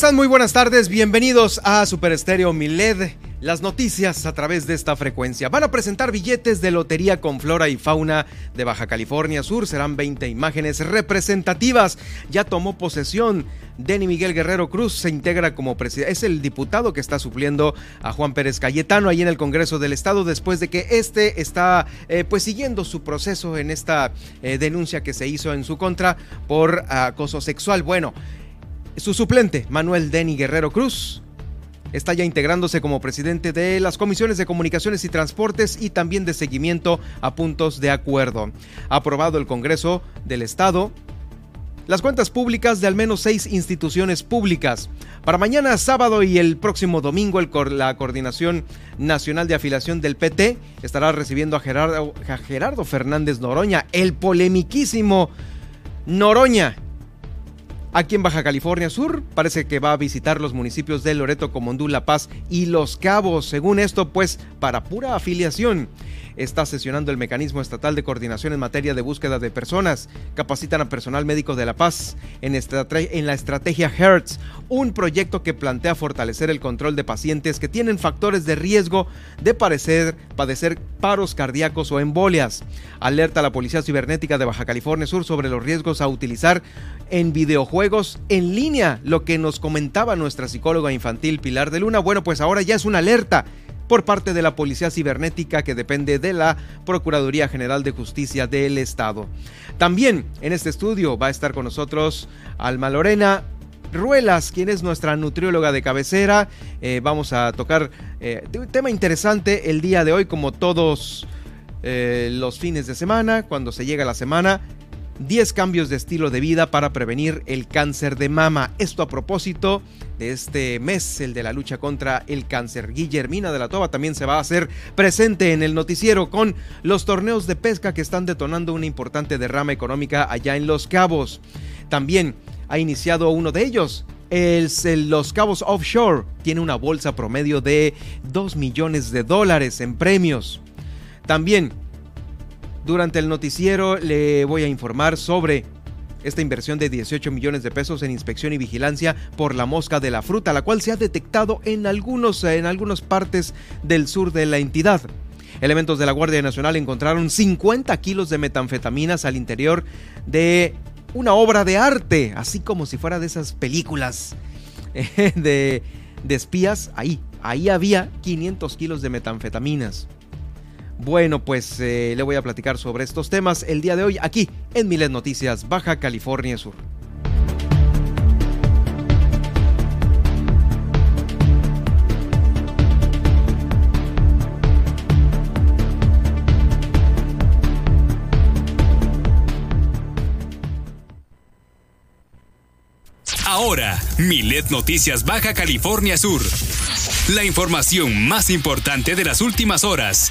¿Cómo están? Muy buenas tardes. Bienvenidos a Super Estéreo Miled. Las noticias a través de esta frecuencia. Van a presentar billetes de lotería con flora y fauna de Baja California Sur. Serán 20 imágenes representativas. Ya tomó posesión. Denny Miguel Guerrero Cruz se integra como presidente. Es el diputado que está supliendo a Juan Pérez Cayetano ahí en el Congreso del Estado después de que este está eh, pues siguiendo su proceso en esta eh, denuncia que se hizo en su contra por acoso sexual. Bueno, su suplente, Manuel Denny Guerrero Cruz, está ya integrándose como presidente de las comisiones de comunicaciones y transportes y también de seguimiento a puntos de acuerdo. Ha aprobado el Congreso del Estado las cuentas públicas de al menos seis instituciones públicas. Para mañana sábado y el próximo domingo, la Coordinación Nacional de Afiliación del PT estará recibiendo a Gerardo, a Gerardo Fernández Noroña, el polemiquísimo Noroña, Aquí en Baja California Sur parece que va a visitar los municipios de Loreto, Comondú, La Paz y Los Cabos. Según esto, pues para pura afiliación está sesionando el mecanismo estatal de coordinación en materia de búsqueda de personas. Capacitan a personal médico de La Paz en, la estrategia Hertz, un proyecto que plantea fortalecer el control de pacientes que tienen factores de riesgo de padecer paros cardíacos o embolias. Alerta a la Policía Cibernética de Baja California Sur sobre los riesgos a utilizar en videojuegos en línea, lo que nos comentaba nuestra psicóloga infantil Pilar de Luna. Bueno, pues ahora ya es una alerta por parte de la Policía Cibernética que depende de la Procuraduría General de Justicia del Estado. También en este estudio va a estar con nosotros Alma Lorena, Ruelas, quien es nuestra nutrióloga de cabecera. Eh, vamos a tocar eh, un tema interesante el día de hoy, como todos eh, los fines de semana, cuando se llega la semana. 10 cambios de estilo de vida para prevenir el cáncer de mama. Esto a propósito de este mes, el de la lucha contra el cáncer. Guillermina de la Toba también se va a hacer presente en el noticiero con los torneos de pesca que están detonando una importante derrama económica allá en Los Cabos. También ha iniciado uno de ellos, el, Los Cabos Offshore tiene una bolsa promedio de 2 millones de dólares en premios. También durante el noticiero le voy a informar sobre esta inversión de 18 millones de pesos en inspección y vigilancia por la mosca de la fruta, la cual se ha detectado en, algunos, en algunas partes del sur de la entidad. Elementos de la Guardia Nacional encontraron 50 kilos de metanfetaminas al interior de una obra de arte, así como si fuera de esas películas de, de espías. Ahí, ahí había 500 kilos de metanfetaminas. Bueno, pues eh, le voy a platicar sobre estos temas el día de hoy aquí en Miles Noticias, Baja California Sur. Ahora, Milet Noticias Baja California Sur. La información más importante de las últimas horas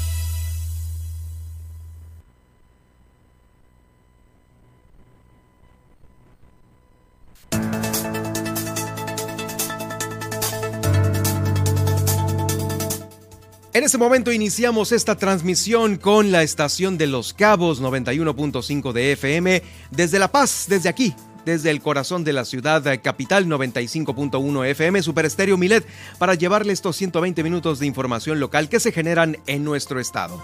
En este momento iniciamos esta transmisión con la estación de Los Cabos 91.5 de FM desde La Paz, desde aquí, desde el corazón de la ciudad capital 95.1 FM Super Estéreo Milet para llevarle estos 120 minutos de información local que se generan en nuestro estado.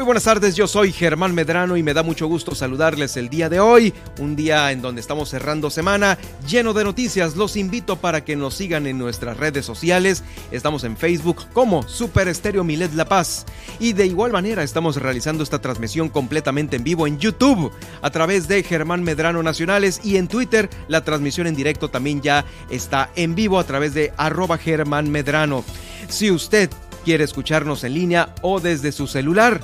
Muy buenas tardes, yo soy Germán Medrano y me da mucho gusto saludarles el día de hoy, un día en donde estamos cerrando semana lleno de noticias. Los invito para que nos sigan en nuestras redes sociales. Estamos en Facebook como Super Estéreo Milet La Paz y de igual manera estamos realizando esta transmisión completamente en vivo en YouTube a través de Germán Medrano Nacionales y en Twitter la transmisión en directo también ya está en vivo a través de arroba Germán Medrano. Si usted quiere escucharnos en línea o desde su celular,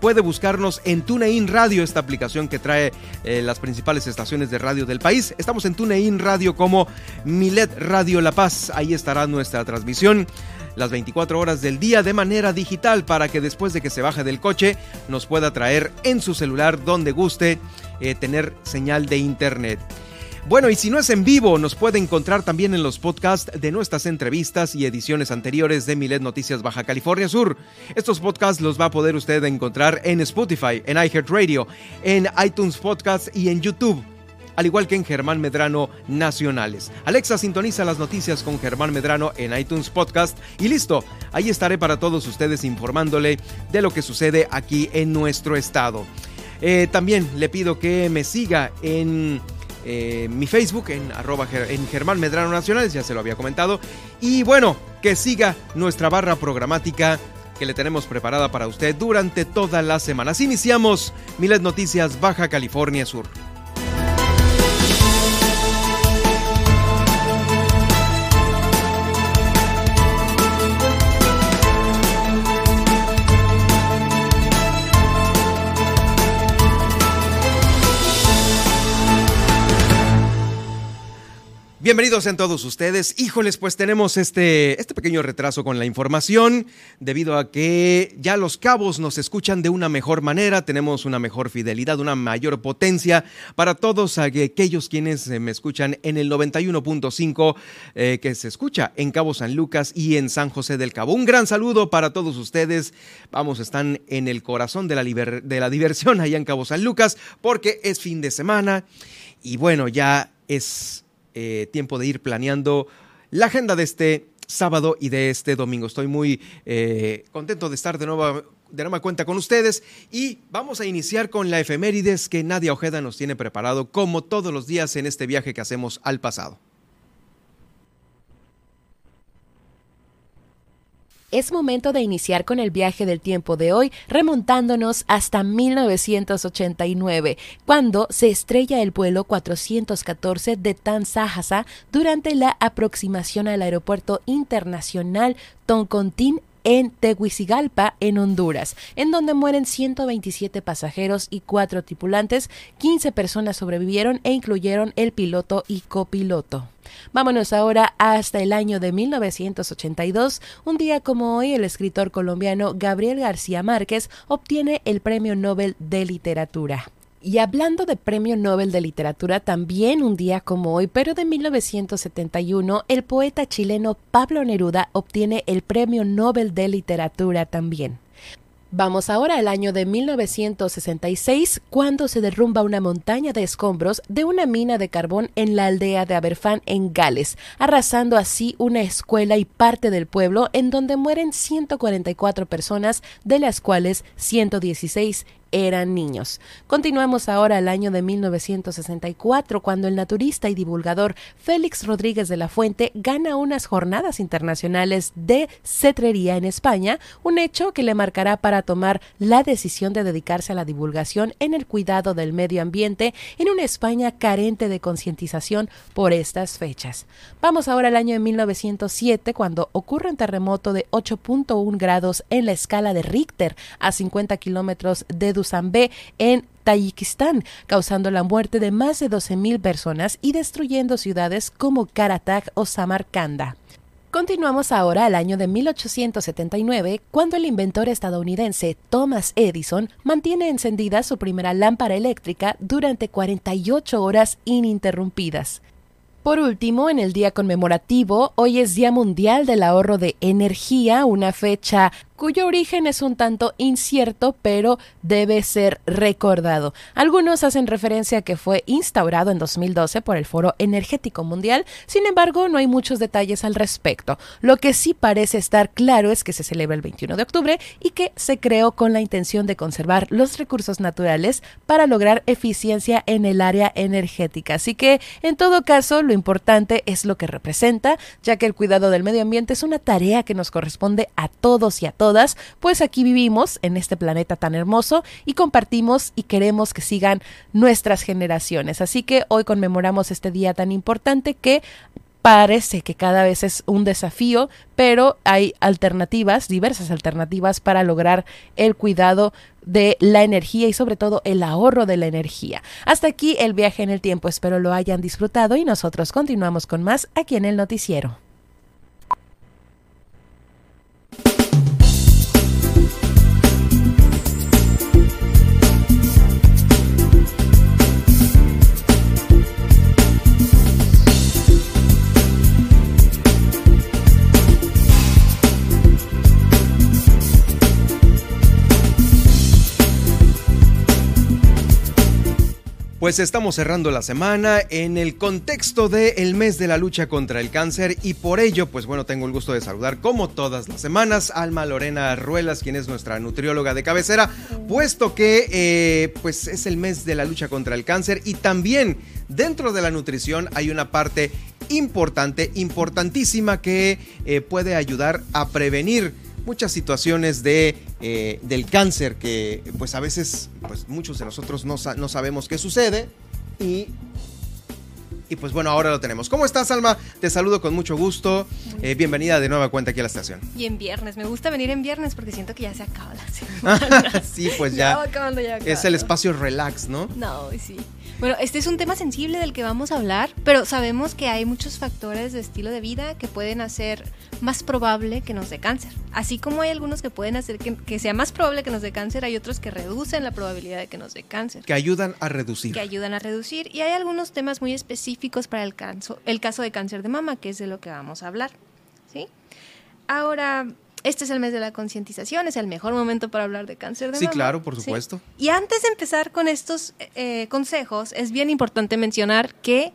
puede buscarnos en TuneIn Radio, esta aplicación que trae eh, las principales estaciones de radio del país. Estamos en TuneIn Radio como Milet Radio La Paz. Ahí estará nuestra transmisión. las 24 horas del día de manera digital para que después de que se baje del coche nos pueda traer en su celular donde guste eh, tener señal de internet. Bueno, y si no es en vivo, nos puede encontrar también en los podcasts de nuestras entrevistas y ediciones anteriores de Milet Noticias Baja California Sur. Estos podcasts los va a poder usted encontrar en Spotify, en iHeartRadio, en iTunes Podcasts y en YouTube al igual que en Germán Medrano Nacionales. Alexa sintoniza las noticias con Germán Medrano en iTunes Podcast y listo, ahí estaré para todos ustedes informándole de lo que sucede aquí en nuestro estado. Eh, también le pido que me siga en mi Facebook en, arroba, en Germán Medrano Nacionales, ya se lo había comentado. Y bueno, que siga nuestra barra programática que le tenemos preparada para usted durante todas las semanas. Iniciamos Miles Noticias Baja California Sur. Bienvenidos en todos ustedes. Híjoles, pues tenemos este, este pequeño retraso con la información debido a que ya los cabos nos escuchan de una mejor manera, tenemos una mejor fidelidad, una mayor potencia para todos aquellos quienes eh, me escuchan en el 91.5 eh, que se escucha en Cabo San Lucas y en San José del Cabo. Un gran saludo para todos ustedes. Vamos, están en el corazón de la, de la diversión allá en Cabo San Lucas porque es fin de semana y bueno, ya es eh, tiempo de ir planeando la agenda de este sábado y de este domingo. Estoy muy eh, contento de estar de nuevo de nueva cuenta con ustedes y vamos a iniciar con la efemérides que Nadia Ojeda nos tiene preparado como todos los días en este viaje que hacemos al pasado. Es momento de iniciar con el viaje del tiempo de hoy, remontándonos hasta 1989, cuando se estrella el vuelo 414 de Tansahasa durante la aproximación al aeropuerto internacional Toncontín en Teguicigalpa, en Honduras, en donde mueren 127 pasajeros y cuatro tripulantes, 15 personas sobrevivieron e incluyeron el piloto y copiloto. Vámonos ahora hasta el año de 1982. Un día como hoy, el escritor colombiano Gabriel García Márquez obtiene el Premio Nobel de Literatura. Y hablando de Premio Nobel de Literatura, también un día como hoy, pero de 1971, el poeta chileno Pablo Neruda obtiene el Premio Nobel de Literatura también. Vamos ahora al año de 1966, cuando se derrumba una montaña de escombros de una mina de carbón en la aldea de Aberfan, en Gales, arrasando así una escuela y parte del pueblo en donde mueren 144 personas, de las cuales 116 eran niños. Continuamos ahora al año de 1964, cuando el naturista y divulgador Félix Rodríguez de la Fuente gana unas jornadas internacionales de cetrería en España, un hecho que le marcará para tomar la decisión de dedicarse a la divulgación en el cuidado del medio ambiente en una España carente de concientización por estas fechas. Vamos ahora al año de 1907, cuando ocurre un terremoto de 8.1 grados en la escala de Richter a 50 kilómetros de En Tayikistán, causando la muerte de más de 12.000 personas y destruyendo ciudades como Karatak o Samarcanda. Continuamos ahora al año de 1879, cuando el inventor estadounidense Thomas Edison mantiene encendida su primera lámpara eléctrica durante 48 horas ininterrumpidas. Por último, en el día conmemorativo, hoy es Día Mundial del Ahorro de Energía, una fecha cuyo origen es un tanto incierto, pero debe ser recordado. Algunos hacen referencia a que fue instaurado en 2012 por el Foro Energético Mundial, sin embargo, no hay muchos detalles al respecto. Lo que sí parece estar claro es que se celebra el 21 de octubre y que se creó con la intención de conservar los recursos naturales para lograr eficiencia en el área energética. Así que, en todo caso, lo importante es lo que representa, ya que el cuidado del medio ambiente es una tarea que nos corresponde a todos y a todas pues aquí vivimos en este planeta tan hermoso y compartimos y queremos que sigan nuestras generaciones. Así que hoy conmemoramos este día tan importante que parece que cada vez es un desafío, pero hay alternativas, diversas alternativas para lograr el cuidado de la energía y sobre todo el ahorro de la energía. Hasta aquí el viaje en el tiempo, espero lo hayan disfrutado y nosotros continuamos con más aquí en el noticiero. Pues estamos cerrando la semana en el contexto del mes de la lucha contra el cáncer y por ello, pues bueno, tengo el gusto de saludar como todas las semanas Alma Lorena Ruelas, quien es nuestra nutrióloga de cabecera, puesto que eh, pues es el mes de la lucha contra el cáncer y también dentro de la nutrición hay una parte importante, importantísima que eh, puede ayudar a prevenir muchas situaciones de, eh, del cáncer que pues a veces pues muchos de nosotros no, no sabemos qué sucede y y pues bueno, ahora lo tenemos. ¿Cómo estás, Alma? Te saludo con mucho gusto. Eh, bienvenida de nueva cuenta aquí a la estación. Y en viernes. Me gusta venir en viernes porque siento que ya se acaba la semana. sí, pues ya. ya es el espacio relax, ¿no? No, sí. Bueno, este es un tema sensible del que vamos a hablar, pero sabemos que hay muchos factores de estilo de vida que pueden hacer más probable que nos dé cáncer. Así como hay algunos que pueden hacer que, sea más probable que nos dé cáncer, hay otros que reducen la probabilidad de que nos dé cáncer. Que ayudan a reducir. Que ayudan a reducir. Y hay algunos temas muy específicos para el, el caso de cáncer de mama, que es de lo que vamos a hablar. ¿sí? Ahora, este es el mes de la concientización, es el mejor momento para hablar de cáncer de sí, mama. Sí, claro, por supuesto. Y antes de empezar con estos eh, consejos, es bien importante mencionar que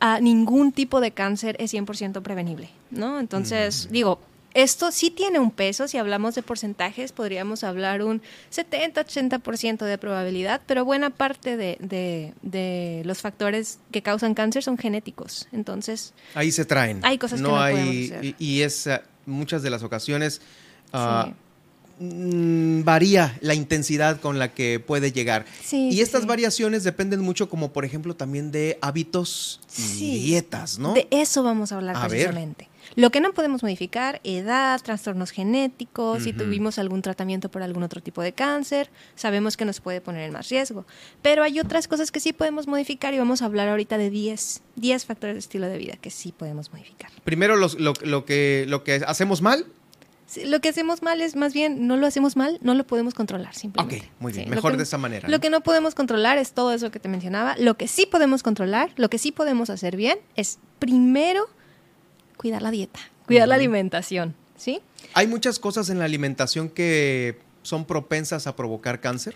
ah, ningún tipo de cáncer es 100% prevenible, ¿no? Entonces, mm. digo, esto sí tiene un peso, si hablamos de porcentajes, podríamos hablar un 70-80% de probabilidad, pero buena parte de, de, los factores que causan cáncer son genéticos. Entonces... Ahí se traen. Hay cosas que no hay, hacer. Y es eh, muchas de las ocasiones ah, mm, varía la intensidad con la que puede llegar. y estas variaciones dependen mucho, como por ejemplo, también de hábitos y dietas, ¿no? De eso vamos a hablar precisamente. Lo que no podemos modificar, edad, trastornos genéticos, si tuvimos algún tratamiento por algún otro tipo de cáncer, sabemos que nos puede poner en más riesgo. Pero hay otras cosas que sí podemos modificar y vamos a hablar ahorita de 10, 10 factores de estilo de vida que sí podemos modificar. Primero, lo, que, lo que hacemos mal, lo que hacemos mal es más bien, no lo hacemos mal, no lo podemos controlar simplemente. Ok, muy bien, mejor de esa manera. Lo que no podemos controlar es todo eso que te mencionaba. Lo que sí podemos controlar, lo que sí podemos hacer bien, es primero cuidar la dieta, cuidar la alimentación, ¿sí? ¿Hay muchas cosas en la alimentación que son propensas a provocar cáncer?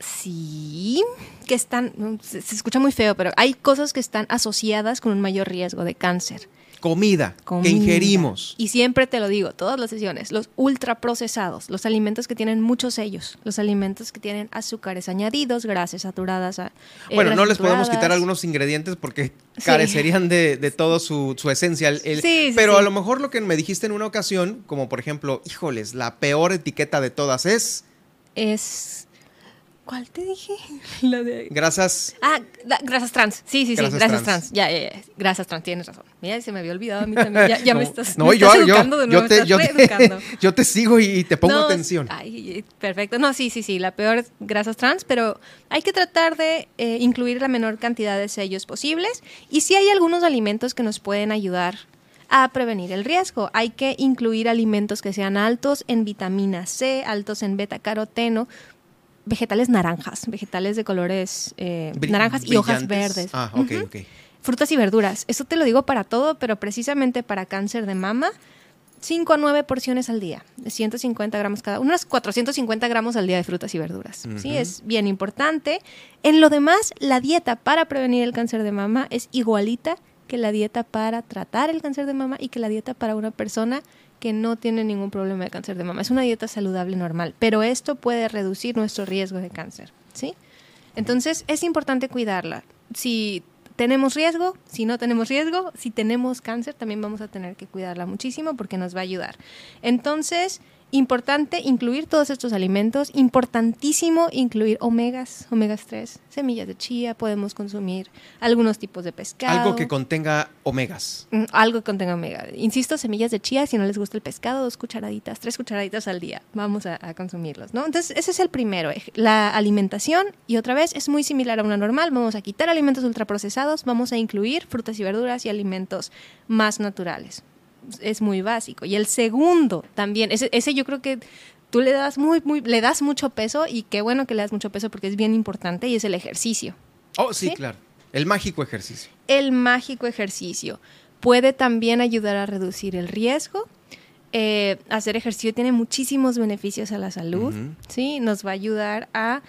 Sí, que están, se, escucha muy feo, pero hay cosas que están asociadas con un mayor riesgo de cáncer comida, que ingerimos. Y siempre te lo digo, todas las sesiones, los ultraprocesados, los alimentos que tienen muchos sellos, los alimentos que tienen azúcares añadidos, grasas saturadas. Eh, bueno, no les podemos quitar algunos ingredientes porque carecerían de, de todo su, su esencia. sí, pero a lo mejor lo que me dijiste en una ocasión, como por ejemplo, híjoles, la peor etiqueta de todas es... Es ¿Cuál te dije? La de... Grasas. Ah, grasas trans. Sí, sí, sí, grasas, trans. Ya, ya, ya, Grasas trans, tienes razón. Mira, se me había olvidado a mí también. Ya, me estás, no, yo, educando de nuevo. Yo te, yo, yo te, sigo y te pongo atención. Ay, perfecto. No, sí, sí, sí. La peor es grasas trans, pero hay que tratar de eh, incluir la menor cantidad de sellos posibles. Y sí hay algunos alimentos que nos pueden ayudar a prevenir el riesgo. Hay que incluir alimentos que sean altos en vitamina C, altos en beta caroteno, vegetales naranjas, vegetales de colores eh, naranjas y hojas verdes. Ah, ok, ok. Frutas y verduras. Eso te lo digo para todo, pero precisamente para cáncer de mama, 5 a 9 porciones al día, de 150 gramos cada, unas 450 gramos al día de frutas y verduras. Sí, es bien importante. En lo demás, la dieta para prevenir el cáncer de mama es igualita que la dieta para tratar el cáncer de mama y que la dieta para una persona que no tiene ningún problema de cáncer de mama. Es una dieta saludable normal, pero esto puede reducir nuestro riesgo de cáncer, ¿sí? Entonces es importante cuidarla. Si tenemos riesgo, si no tenemos riesgo, si tenemos cáncer, también vamos a tener que cuidarla muchísimo porque nos va a ayudar. Entonces, Importante incluir todos estos alimentos, importantísimo incluir omegas, omegas 3, semillas de chía, podemos consumir algunos tipos de pescado. Algo que contenga omegas. Mm, algo que contenga omega. Insisto, semillas de chía, si no les gusta el pescado, dos cucharaditas, tres cucharaditas al día, vamos a, consumirlos, ¿no? Entonces, ese es el primero, eh, la alimentación, y otra vez es muy similar a una normal, vamos a quitar alimentos ultraprocesados, vamos a incluir frutas y verduras y alimentos más naturales es muy básico. Y el segundo también, ese, ese yo creo que tú le das muy, muy, le das mucho peso y qué bueno que le das mucho peso porque es bien importante y es el ejercicio. Oh, sí, claro. El mágico ejercicio. El mágico ejercicio. Puede también ayudar a reducir el riesgo. Eh, hacer ejercicio tiene muchísimos beneficios a la salud, ¿sí? Nos va a ayudar a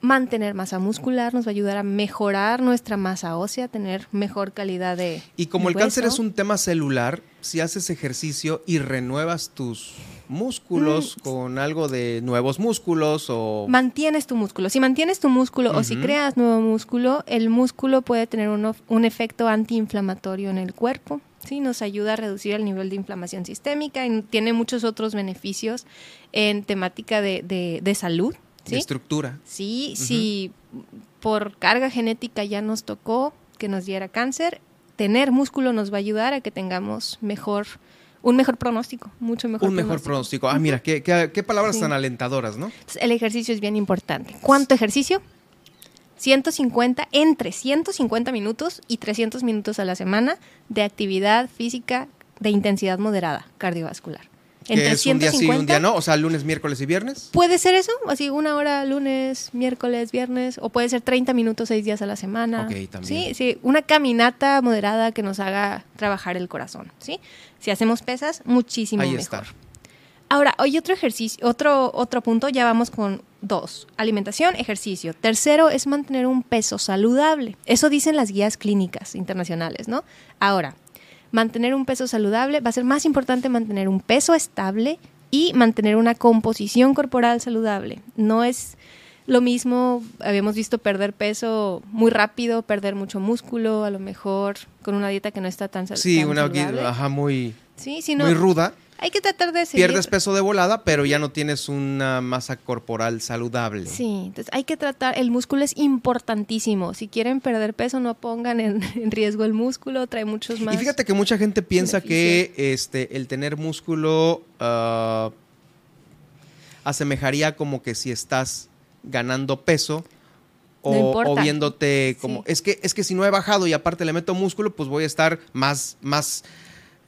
mantener masa muscular, nos va a ayudar a mejorar nuestra masa ósea, tener mejor calidad de Y como de el cáncer es un tema celular, si haces ejercicio y renuevas tus músculos Mm. con algo de nuevos músculos o... Mantienes tu músculo. Si mantienes tu músculo o si creas nuevo músculo, el músculo puede tener uno- un efecto antiinflamatorio en el cuerpo. Sí, nos ayuda a reducir el nivel de inflamación sistémica y tiene muchos otros beneficios en temática de, de- de salud. De ¿sí? estructura. Sí, si por carga genética ya nos tocó que nos diera cáncer, tener músculo nos va a ayudar a que tengamos mejor, un mejor pronóstico, mucho mejor Un mejor pronóstico. Ah, mira, qué, qué- qué palabras Sí. tan alentadoras, ¿no? El ejercicio es bien importante. ¿Cuánto ejercicio? 150, entre 150 minutos y 300 minutos a la semana de actividad física de intensidad moderada cardiovascular. Entre es un día sí un 150 día no, o sea, lunes, miércoles y viernes. Puede ser eso, así una hora lunes, miércoles, viernes, o puede ser 30 minutos seis días a la semana. Ok, también. Sí, sí, una caminata moderada que nos haga trabajar el corazón, ¿sí? Si hacemos pesas, muchísimo Ahí mejor. está. Ahora, hay otro ejercicio, otro, otro punto, ya vamos con dos. Alimentación, ejercicio. Tercero es mantener un peso saludable. Eso dicen las guías clínicas internacionales, ¿no? Ahora, mantener un peso saludable va a ser más importante mantener un peso estable y mantener una composición corporal saludable. No es lo mismo, habíamos visto perder peso muy rápido, perder mucho músculo, a lo mejor con una dieta que no está tan, sal- Sí, tan una saludable. ajá, muy, Sí, sino muy ruda. Hay que tratar de seguir Pierdes peso de volada, pero ya no tienes una masa corporal saludable. Sí, entonces hay que tratar, el músculo es importantísimo. Si quieren perder peso, no pongan en, en riesgo el músculo, trae muchos más. Y fíjate que mucha gente piensa que este el tener músculo ah, asemejaría como que si estás ganando peso o, No importa. o viéndote como Sí. es que es que si no he bajado y aparte le meto músculo, pues voy a estar más más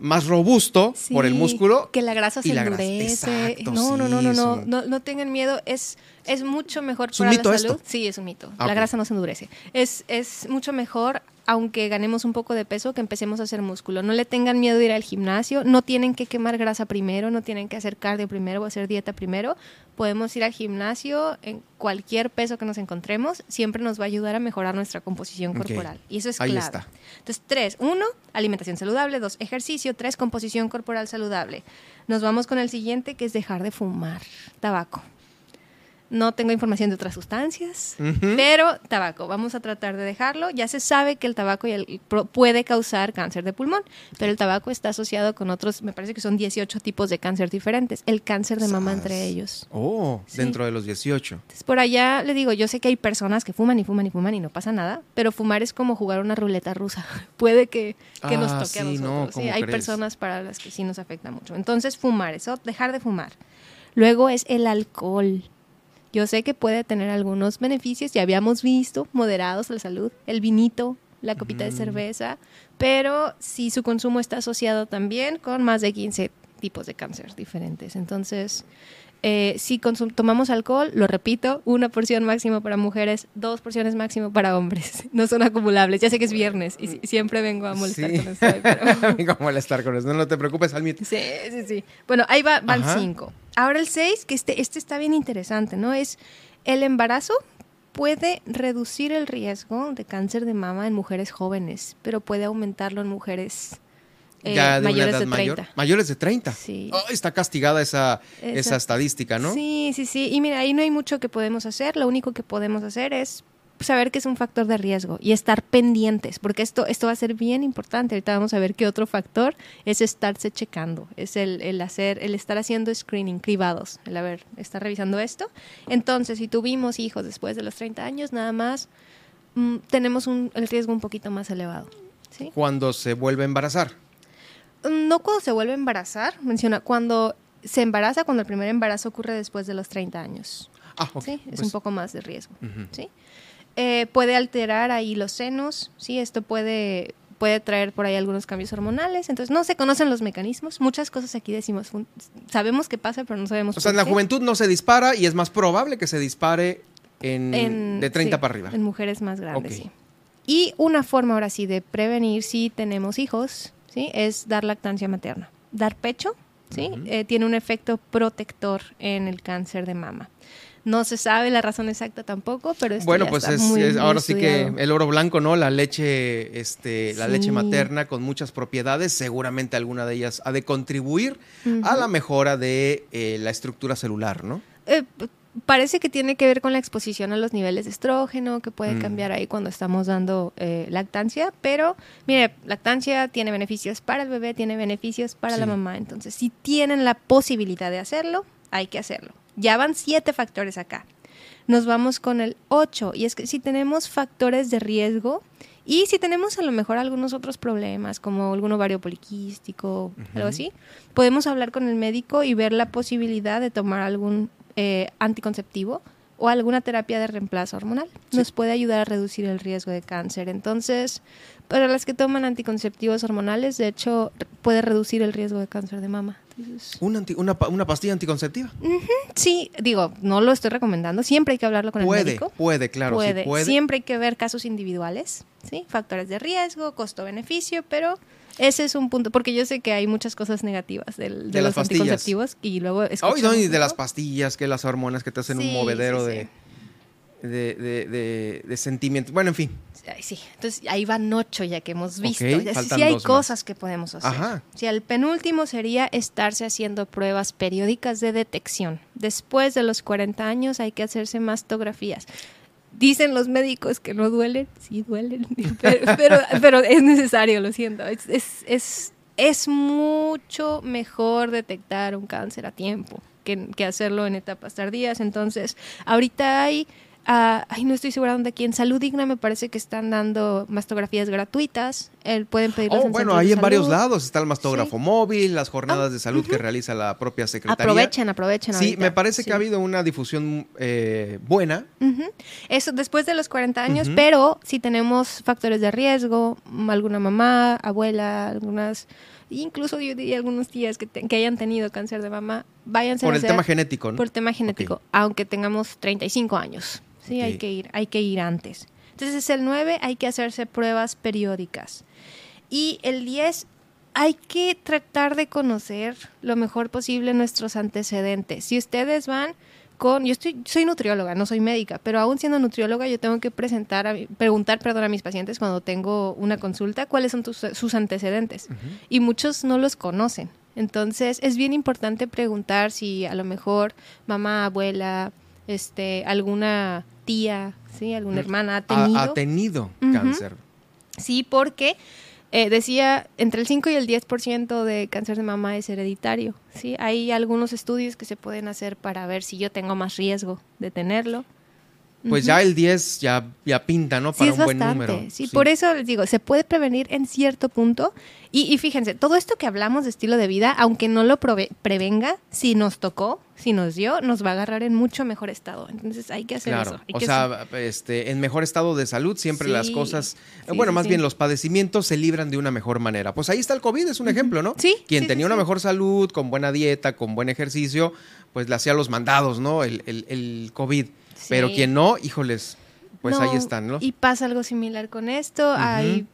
más robusto Sí, por el músculo. Que la grasa se la grasa- endurece. Exacto, no, no, sí, no, no, no, no, no tengan miedo. Es, es mucho mejor ¿Es un para mito la esto? salud. Sí, es un mito. Ah, la grasa no se endurece. Es, es mucho mejor, aunque ganemos un poco de peso, que empecemos a hacer músculo. No le tengan miedo de ir al gimnasio. No tienen que quemar grasa primero, no tienen que hacer cardio primero o hacer dieta primero. Podemos ir al gimnasio en cualquier peso que nos encontremos. Siempre nos va a ayudar a mejorar nuestra composición corporal. Y eso es Ahí clave. está. Entonces, tres, uno, alimentación saludable, dos, ejercicio, tres, composición corporal saludable. Nos vamos con el siguiente, que es dejar de fumar tabaco. No tengo información de otras sustancias, pero tabaco, vamos a tratar de dejarlo. Ya se sabe que el tabaco y el- puede causar cáncer de pulmón, pero el tabaco está asociado con otros, me parece que son 18 tipos de cáncer diferentes. El cáncer de mama entre ellos. Oh, Sí. dentro de los 18. Entonces, por allá le digo, yo sé que hay personas que fuman y fuman y fuman y no pasa nada, pero fumar es como jugar una ruleta rusa. Puede que, que nos Ah, toque a sí, no, nosotros. sí, ¿cómo hay crees? personas para las que sí nos afecta mucho. Entonces, fumar, eso, dejar de fumar. Luego es el alcohol. Yo sé que puede tener algunos beneficios, ya habíamos visto, moderados a la salud, el vinito, la copita de cerveza, pero si su consumo está asociado también con más de 15 tipos de cáncer diferentes. Entonces, eh, si tomamos alcohol, lo repito, una porción máximo para mujeres, dos porciones máximo para hombres. No son acumulables. Ya sé que es viernes y si- siempre vengo a molestar Sí. con esto. Pero... Vengo a molestar con eso. No te preocupes, Almit. Sí, sí, sí. Bueno, ahí va, va el Ajá. 5. Ahora el 6, que este, este está bien interesante, ¿no? Es el embarazo puede reducir el riesgo de cáncer de mama en mujeres jóvenes, pero puede aumentarlo en mujeres eh, ya de mayores una edad de 30. mayor. Mayores de 30. Sí. Está castigada esa, esa Esa- estadística, ¿no? Sí, sí, sí. Y mira, ahí no hay mucho que podemos hacer. Lo único que podemos hacer es saber que es un factor de riesgo y estar pendientes, porque esto, esto va a ser bien importante. Ahorita vamos a ver qué otro factor es estarse checando, es el, el hacer, el estar haciendo screening, cribados, el haber, estar revisando esto. Entonces, si tuvimos hijos después de los 30 años, nada más mm, tenemos un, el riesgo un poquito más elevado. ¿sí? Cuando se vuelve a embarazar. No cuando se vuelve a embarazar, menciona, cuando se embaraza, cuando el primer embarazo ocurre después de los 30 años. Ah, ok. ¿sí? Es Pues, un poco más de riesgo. ¿sí? Eh, puede alterar ahí los senos, ¿sí? Esto puede, puede traer por ahí algunos cambios hormonales. Entonces, no se conocen los mecanismos. Muchas cosas aquí decimos, sabemos qué pasa, pero no sabemos O sea, en la juventud no se dispara y es más probable que se dispare en, En- de 30 sí, para arriba. En mujeres más grandes, sí. Y una forma ahora sí de prevenir si tenemos hijos, ¿sí? Es dar lactancia materna. Dar pecho, ¿sí? Eh, tiene un efecto protector en el cáncer de mama. No se sabe la razón exacta tampoco, pero esto bueno, ya pues está es, muy, es- muy ahora sí que el oro blanco, ¿no? La leche, este, la Sí. leche materna con muchas propiedades, seguramente alguna de ellas ha de contribuir a la mejora de eh, la estructura celular, ¿no? Eh, parece que tiene que ver con la exposición a los niveles de estrógeno, que puede Mm. cambiar ahí cuando estamos dando eh, lactancia, pero mire, lactancia tiene beneficios para el bebé, tiene beneficios para la mamá, entonces si tienen la posibilidad de hacerlo, hay que hacerlo. Ya van siete factores acá. Nos vamos con el 8 y es que si tenemos factores de riesgo y si tenemos a lo mejor algunos otros problemas como algún ovario poliquístico, algo así, podemos hablar con el médico y ver la posibilidad de tomar algún eh, anticonceptivo o alguna terapia de reemplazo hormonal. Nos puede ayudar a reducir el riesgo de cáncer. Entonces, para las que toman anticonceptivos hormonales, de hecho, puede reducir el riesgo de cáncer de mama. Entonces, Un anti- una, pa- una pastilla anticonceptiva. sí, digo, no lo estoy recomendando. Siempre hay que hablarlo con el Puede, médico. puede, claro, puede. sí puede. Siempre hay que ver casos individuales, ¿sí? Factores de riesgo, costo-beneficio, pero ese es un punto, porque yo sé que hay muchas cosas negativas del- de, De los pastillas. anticonceptivos y luego Ay, no, y de las pastillas, que las hormonas que te hacen un movedero sí, de, de- de sentimientos. Bueno, en fin. Sí, entonces ahí van ocho ya que hemos visto. Ok, Ya sí- hay más. cosas que podemos hacer. Ajá. Sí, el penúltimo sería estarse haciendo pruebas periódicas de detección. Después de los 40 años hay que hacerse mastografías. Dicen los médicos que no duelen, sí duelen, pero, pero, pero es necesario, lo siento. Es, es, es, es mucho mejor detectar un cáncer a tiempo que, que hacerlo en etapas tardías. Entonces, ahorita hay, ah, ay, no estoy segura dónde aquí, en Salud Digna me parece que están dando mastografías gratuitas. El, pueden pedirlas Oh, en bueno, ahí en varios lados está el mastógrafo Sí. móvil, las jornadas Ah, de salud que realiza la propia secretaría. Aprovechen, aprovechen. Sí, ahorita. me parece que ha habido una difusión eh, buena. Eso después de los 40 años, pero si tenemos factores de riesgo, alguna mamá, abuela, algunas, incluso yo diría algunos tías que, te- que hayan tenido cáncer de mama, váyanse Por a el hacer tema genético, ¿no? por tema genético, aunque tengamos 35 años. Sí, hay que ir, hay que ir antes. Entonces es el 9, hay que hacerse pruebas periódicas. Y el 10, hay que tratar de conocer lo mejor posible nuestros antecedentes. Si ustedes van con, yo estoy, soy nutrióloga, no soy médica, pero aún siendo nutrióloga yo tengo que presentar, a preguntar, perdón, a mis pacientes cuando tengo una consulta cuáles son tus- sus antecedentes. Y muchos no los conocen. Entonces es bien importante preguntar si a lo mejor mamá, abuela, este, alguna tía, sí, alguna hermana ha tenido. ha tenido cáncer. Sí, porque eh, decía entre el 5 y el 10% de cáncer de mama es hereditario. Sí, hay algunos estudios que se pueden hacer para ver si yo tengo más riesgo de tenerlo. Pues ya el 10 ya, ya pinta, ¿no? Sí, Para es un buen bastante. número. Sí, por eso les digo, se puede prevenir en cierto punto. Y, y fíjense, todo esto que hablamos de estilo de vida, aunque no lo prevenga, si nos tocó, si nos dio, nos va a agarrar en mucho mejor estado. Entonces hay que hacer Claro, eso. hay o que sea, este, en mejor estado de salud siempre Sí, las cosas, sí, bueno, sí, más sí. bien los padecimientos se libran de una mejor manera. Pues ahí está el COVID, es un ejemplo, ¿no? Sí, Quien sí, tenía sí, una sí. mejor salud, con buena dieta, con buen ejercicio, pues le hacía los mandados, ¿no? El, el, el COVID. Pero quien no, híjoles, pues No, ahí están, ¿no? Y pasa algo similar con esto. Hay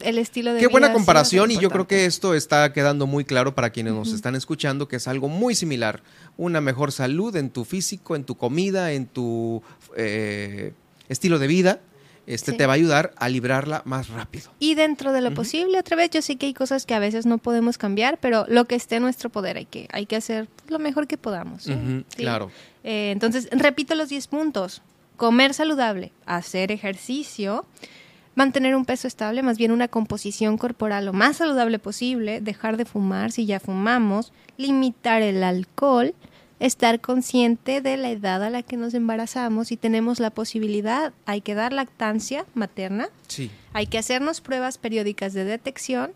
el estilo de Qué buena vida comparación y yo creo que esto está quedando muy claro para quienes nos están escuchando que es algo muy similar. Una mejor salud en tu físico, en tu comida, en tu eh, estilo de vida, este Sí. te va a ayudar a librarla más rápido. Y dentro de lo posible, otra vez, yo sé que hay cosas que a veces no podemos cambiar, pero lo que esté en nuestro poder hay que, hay que hacer lo mejor que podamos. ¿sí? Ujú, Sí. claro. Eh, entonces, repito los 10 puntos. Comer saludable, hacer ejercicio, mantener un peso estable, más bien una composición corporal lo más saludable posible, dejar de fumar si ya fumamos, limitar el alcohol, estar consciente de la edad a la que nos embarazamos y tenemos la posibilidad, hay que dar lactancia materna, Sí. hay que hacernos pruebas periódicas de detección.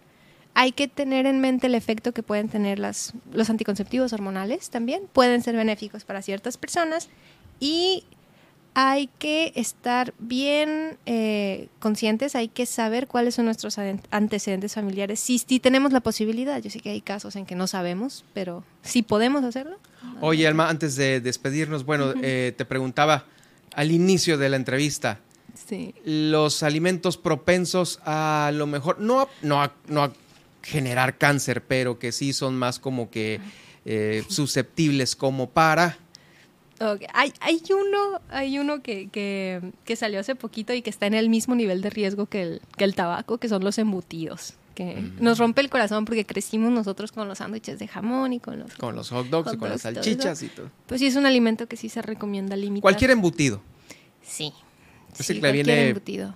Hay que tener en mente el efecto que pueden tener las, los anticonceptivos hormonales también. Pueden ser benéficos para ciertas personas. Y hay que estar bien eh, conscientes, hay que saber cuáles son nuestros antecedentes familiares. Si, si tenemos la posibilidad, yo sé que hay casos en que no sabemos, pero si podemos hacerlo. Oye, Alma, antes de despedirnos, bueno, eh, te preguntaba al inicio de la entrevista, Sí. los alimentos propensos a lo mejor, no a, no a- no a generar cáncer, pero que sí son más como que eh, susceptibles como para Hay, hay uno, hay uno que, que, que salió hace poquito y que está en el mismo nivel de riesgo que el, que el tabaco, que son los embutidos. Que Mm. nos rompe el corazón porque crecimos nosotros con los sándwiches de jamón y con los... Con los hot dogs y con las dogs, salchichas y todo. Pues sí, es un alimento que sí se recomienda limitar. Cualquier embutido. Sí. Sí, cualquier viene- embutido.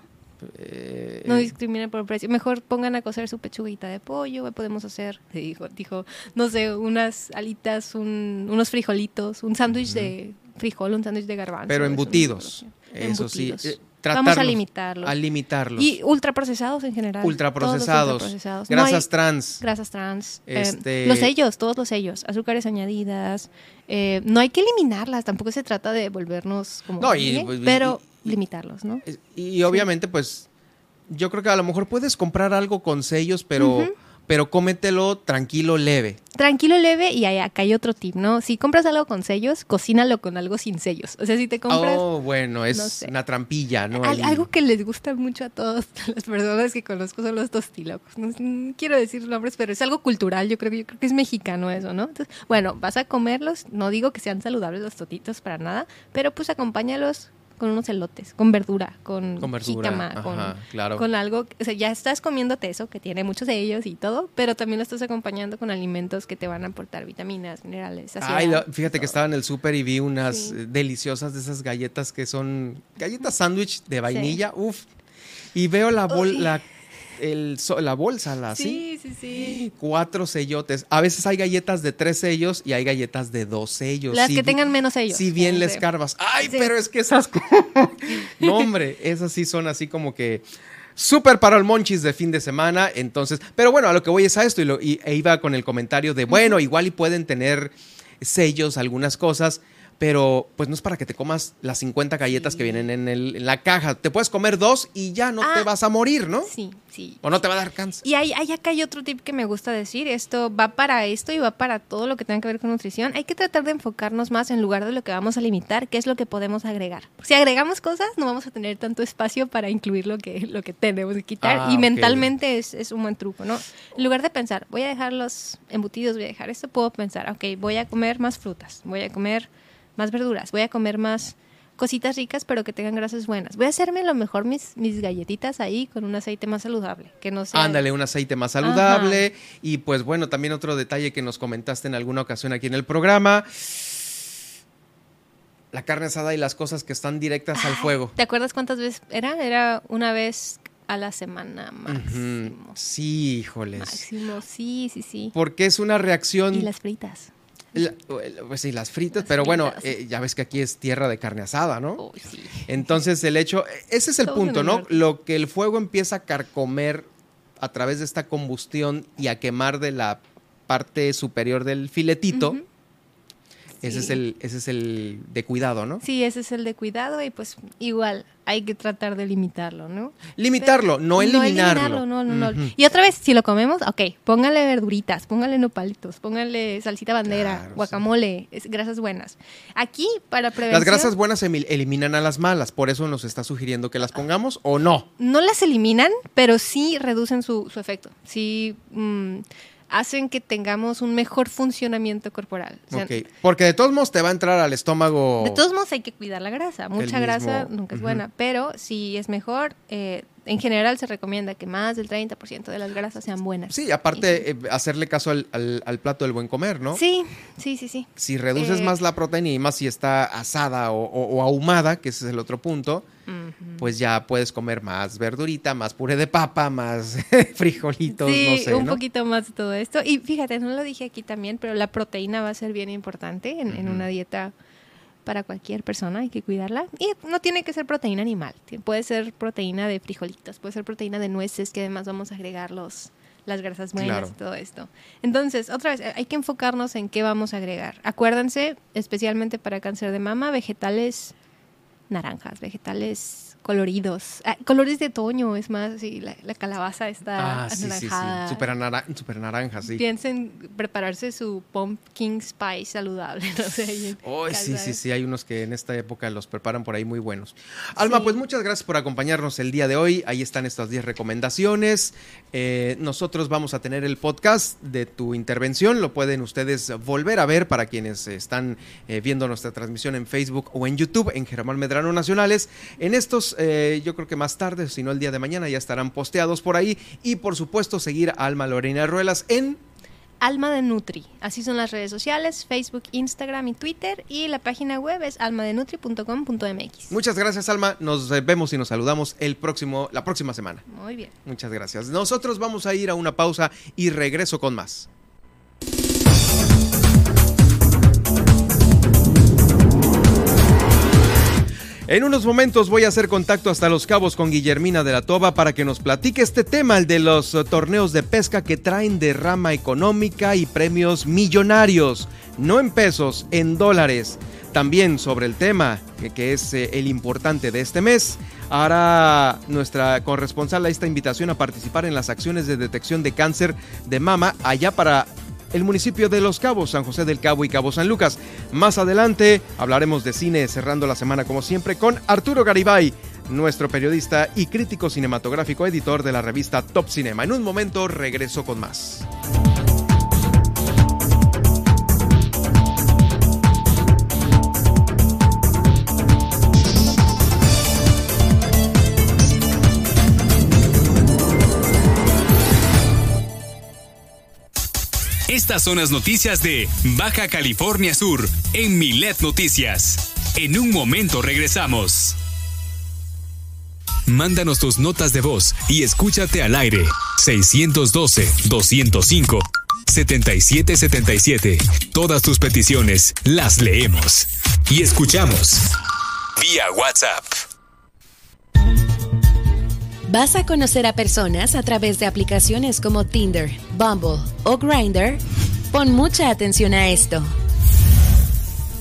Eh, No discriminen por precio. Mejor pongan a cocer su pechuguita de pollo. Podemos hacer, dijo, dijo no sé, unas alitas, un- unos frijolitos, un sándwich de frijol, un sándwich de garbanzo. pero embutidos. Eso sí. Embutidos. eh, Vamos a limitarlos. A limitarlos. Y ultraprocesados en general. ultraprocesados. Ultraprocesados. No Grasas hay- trans. Grasas trans. eh, Este- los sellos, todos los sellos. Azúcares añadidas. eh, no hay que eliminarlas. Tampoco se trata de volvernos como... No, y- y- pero y- limitarlos, ¿no? Y obviamente, pues, yo creo que a lo mejor puedes comprar algo con sellos, pero. Pero cómetelo tranquilo, leve. Tranquilo, leve, y ahí- acá hay otro tip, ¿no? Si compras algo con sellos, cocínalo con algo sin sellos. O sea, si te compras oh, bueno, es no sé. una trampilla, ¿no? al- algo que les gusta mucho a todas las personas que conozco son los tostilocos. No, no quiero decir nombres, pero es algo cultural. Yo creo, que- yo creo que es mexicano eso, ¿no? Entonces, bueno, vas a comerlos. No digo que sean saludables los totitos para nada, pero pues acompáñalos con unos elotes, con verdura, con, Con verdura, ajá, con, claro. con algo, o sea, ya estás comiéndote eso, que tiene muchos de ellos y todo, pero también lo estás acompañando con alimentos que te van a aportar vitaminas, minerales, Ay, saciedad, lo- fíjate que estaba en el súper y vi unas Sí. eh, deliciosas de esas galletas que son galletas sándwich de vainilla, uf. Y veo la bol, Uy. la, el, la bolsa, la así. Sí, sí, sí. Cuatro sellotes. A veces hay galletas de tres sellos y hay galletas de dos sellos. Las Si que tengan menos sellos. Si bien Sí. les carbas. Ay, Sí. pero es que esas. no, hombre, esas sí son así como que. Súper para el monchis de fin de semana. Entonces, pero bueno, a lo que voy es a esto. Y, lo- y- e iba con el comentario de, bueno, igual y pueden tener sellos, algunas cosas. Pero pues no es para que te comas las 50 galletas que vienen en, el- en la caja. Te puedes comer dos y ya no te Ah, vas a morir, ¿no? Sí, sí. O no te va a dar cáncer. Y hay, hay acá hay otro tip que me gusta decir, esto va para esto y va para todo lo que tenga que ver con nutrición. Hay que tratar de enfocarnos más en lugar de lo que vamos a limitar, qué es lo que podemos agregar. Si agregamos cosas, no vamos a tener tanto espacio para incluir lo que, lo que tenemos que quitar. Ah, y mentalmente es, es un buen truco, ¿no? En lugar de pensar, voy a dejar los embutidos, voy a dejar esto, puedo pensar, ok, voy a comer más frutas, voy a comer más verduras, voy a comer más cositas ricas pero que tengan grasas buenas. Voy a hacerme a lo mejor mis, mis galletitas ahí con un aceite más saludable, que no sea... Ándale, un aceite más saludable. Y pues bueno, también otro detalle que nos comentaste en alguna ocasión aquí en el programa. La carne asada y las cosas que están directas al fuego. ¿Te acuerdas cuántas veces era? Era una vez a la semana máximo. Sí, híjoles. Máximo, sí, sí, sí. Porque es una reacción. Y las fritas. La- pues sí, las fritas, Las pero bueno, eh, ya ves que aquí es tierra de carne asada, ¿no? Sí. Entonces el hecho, ese es el punto, ¿no? Lo que el fuego empieza a carcomer a través de esta combustión y a quemar de la parte superior del filetito. Ese, es Sí. el, ese es el de cuidado, ¿no? Sí, ese es el de cuidado y pues igual hay que tratar de limitarlo, ¿no? Limitarlo, no eliminarlo. eliminarlo, no, no, no. Ujú. Y otra vez, si lo comemos, ok, póngale verduritas, póngale nopalitos, póngale salsita bandera, Claro, sí. guacamole, es- grasas buenas. Aquí, para prevención... Las grasas buenas eliminan a las malas, por eso nos está sugiriendo que las pongamos o no. no las eliminan, pero sí reducen su, su efecto. Sí mm, hacen que tengamos un mejor funcionamiento corporal. O sea, Porque de todos modos te va a entrar al estómago. De todos modos hay que cuidar la grasa. Mucha mismo- grasa nunca es buena, pero si es mejor, eh, en general se recomienda que más del 30% de las grasas sean buenas. Sí, aparte eh, hacerle caso al, al- al plato del buen comer, ¿no? Sí, sí, sí, sí. Si reduces Eh, más la proteína y más si está asada o, o- o ahumada, que ese es el otro punto, pues ya puedes comer más verdurita, más puré de papa, más frijolitos, Sí, no sé, un ¿no? poquito más de todo esto. Y fíjate, no lo dije aquí también, pero la proteína va a ser bien importante en, en una dieta para cualquier persona, hay que cuidarla. Y no tiene que ser proteína animal, puede ser proteína de frijolitos, puede ser proteína de nueces, que además vamos a agregar los, las grasas buenas Claro. y todo esto. Entonces, otra vez, hay que enfocarnos en qué vamos a agregar. Acuérdense, especialmente para cáncer de mama, vegetales naranjas, vegetales coloridos. Ah, colores de otoño, es más, sí, la, calabaza está ah, Sí, sí, sí. Super, naranja, sí. Piensen prepararse su pumpkin spice saludable. No sé, sí, sí, sí. Hay unos que en esta época los preparan por ahí muy buenos. Alma, pues muchas gracias por acompañarnos el día de hoy. Ahí están estas 10 recomendaciones. Eh, nosotros vamos a tener el podcast de tu intervención. Lo pueden ustedes volver a ver para quienes están eh, viendo nuestra transmisión en Facebook o en YouTube, en Germán Medrano Nacionales. En estos, eh, yo creo que más tarde, si no el día de mañana, ya estarán posteados por ahí. Y por supuesto, seguir a Alma Lorena Ruelas en Alma de Nutri. Así son las redes sociales, Facebook, Instagram y Twitter. Y la página web es almadenutri.com.mx. Muchas gracias, Alma. Nos vemos y nos saludamos el próximo, la próxima semana. Muy bien. Muchas gracias. Nosotros vamos a ir a una pausa y regreso con más. En unos momentos voy a hacer contacto hasta Los Cabos con Guillermina de la Toba para que nos platique este tema, el de los eh, torneos de pesca que traen derrama económica y premios millonarios, no en pesos, en dólares. También sobre el tema, que es eh, el importante de este mes, hará nuestra corresponsal esta invitación a participar en las acciones de detección de cáncer de mama allá para el municipio de Los Cabos, San José del Cabo y Cabo San Lucas. Más adelante hablaremos de cine, cerrando la semana como siempre con Arturo Garibay, nuestro periodista y crítico cinematográfico editor de la revista Top Cinema. En un momento regreso con más. Estas son las noticias de Baja California Sur en Milet Noticias. En un momento regresamos. Mándanos tus notas de voz y escúchate al aire. 612-205-7777. Todas tus peticiones las leemos y escuchamos vía WhatsApp. ¿Vas a conocer a personas a través de aplicaciones como Tinder, Bumble o Grindr? Pon mucha atención a esto.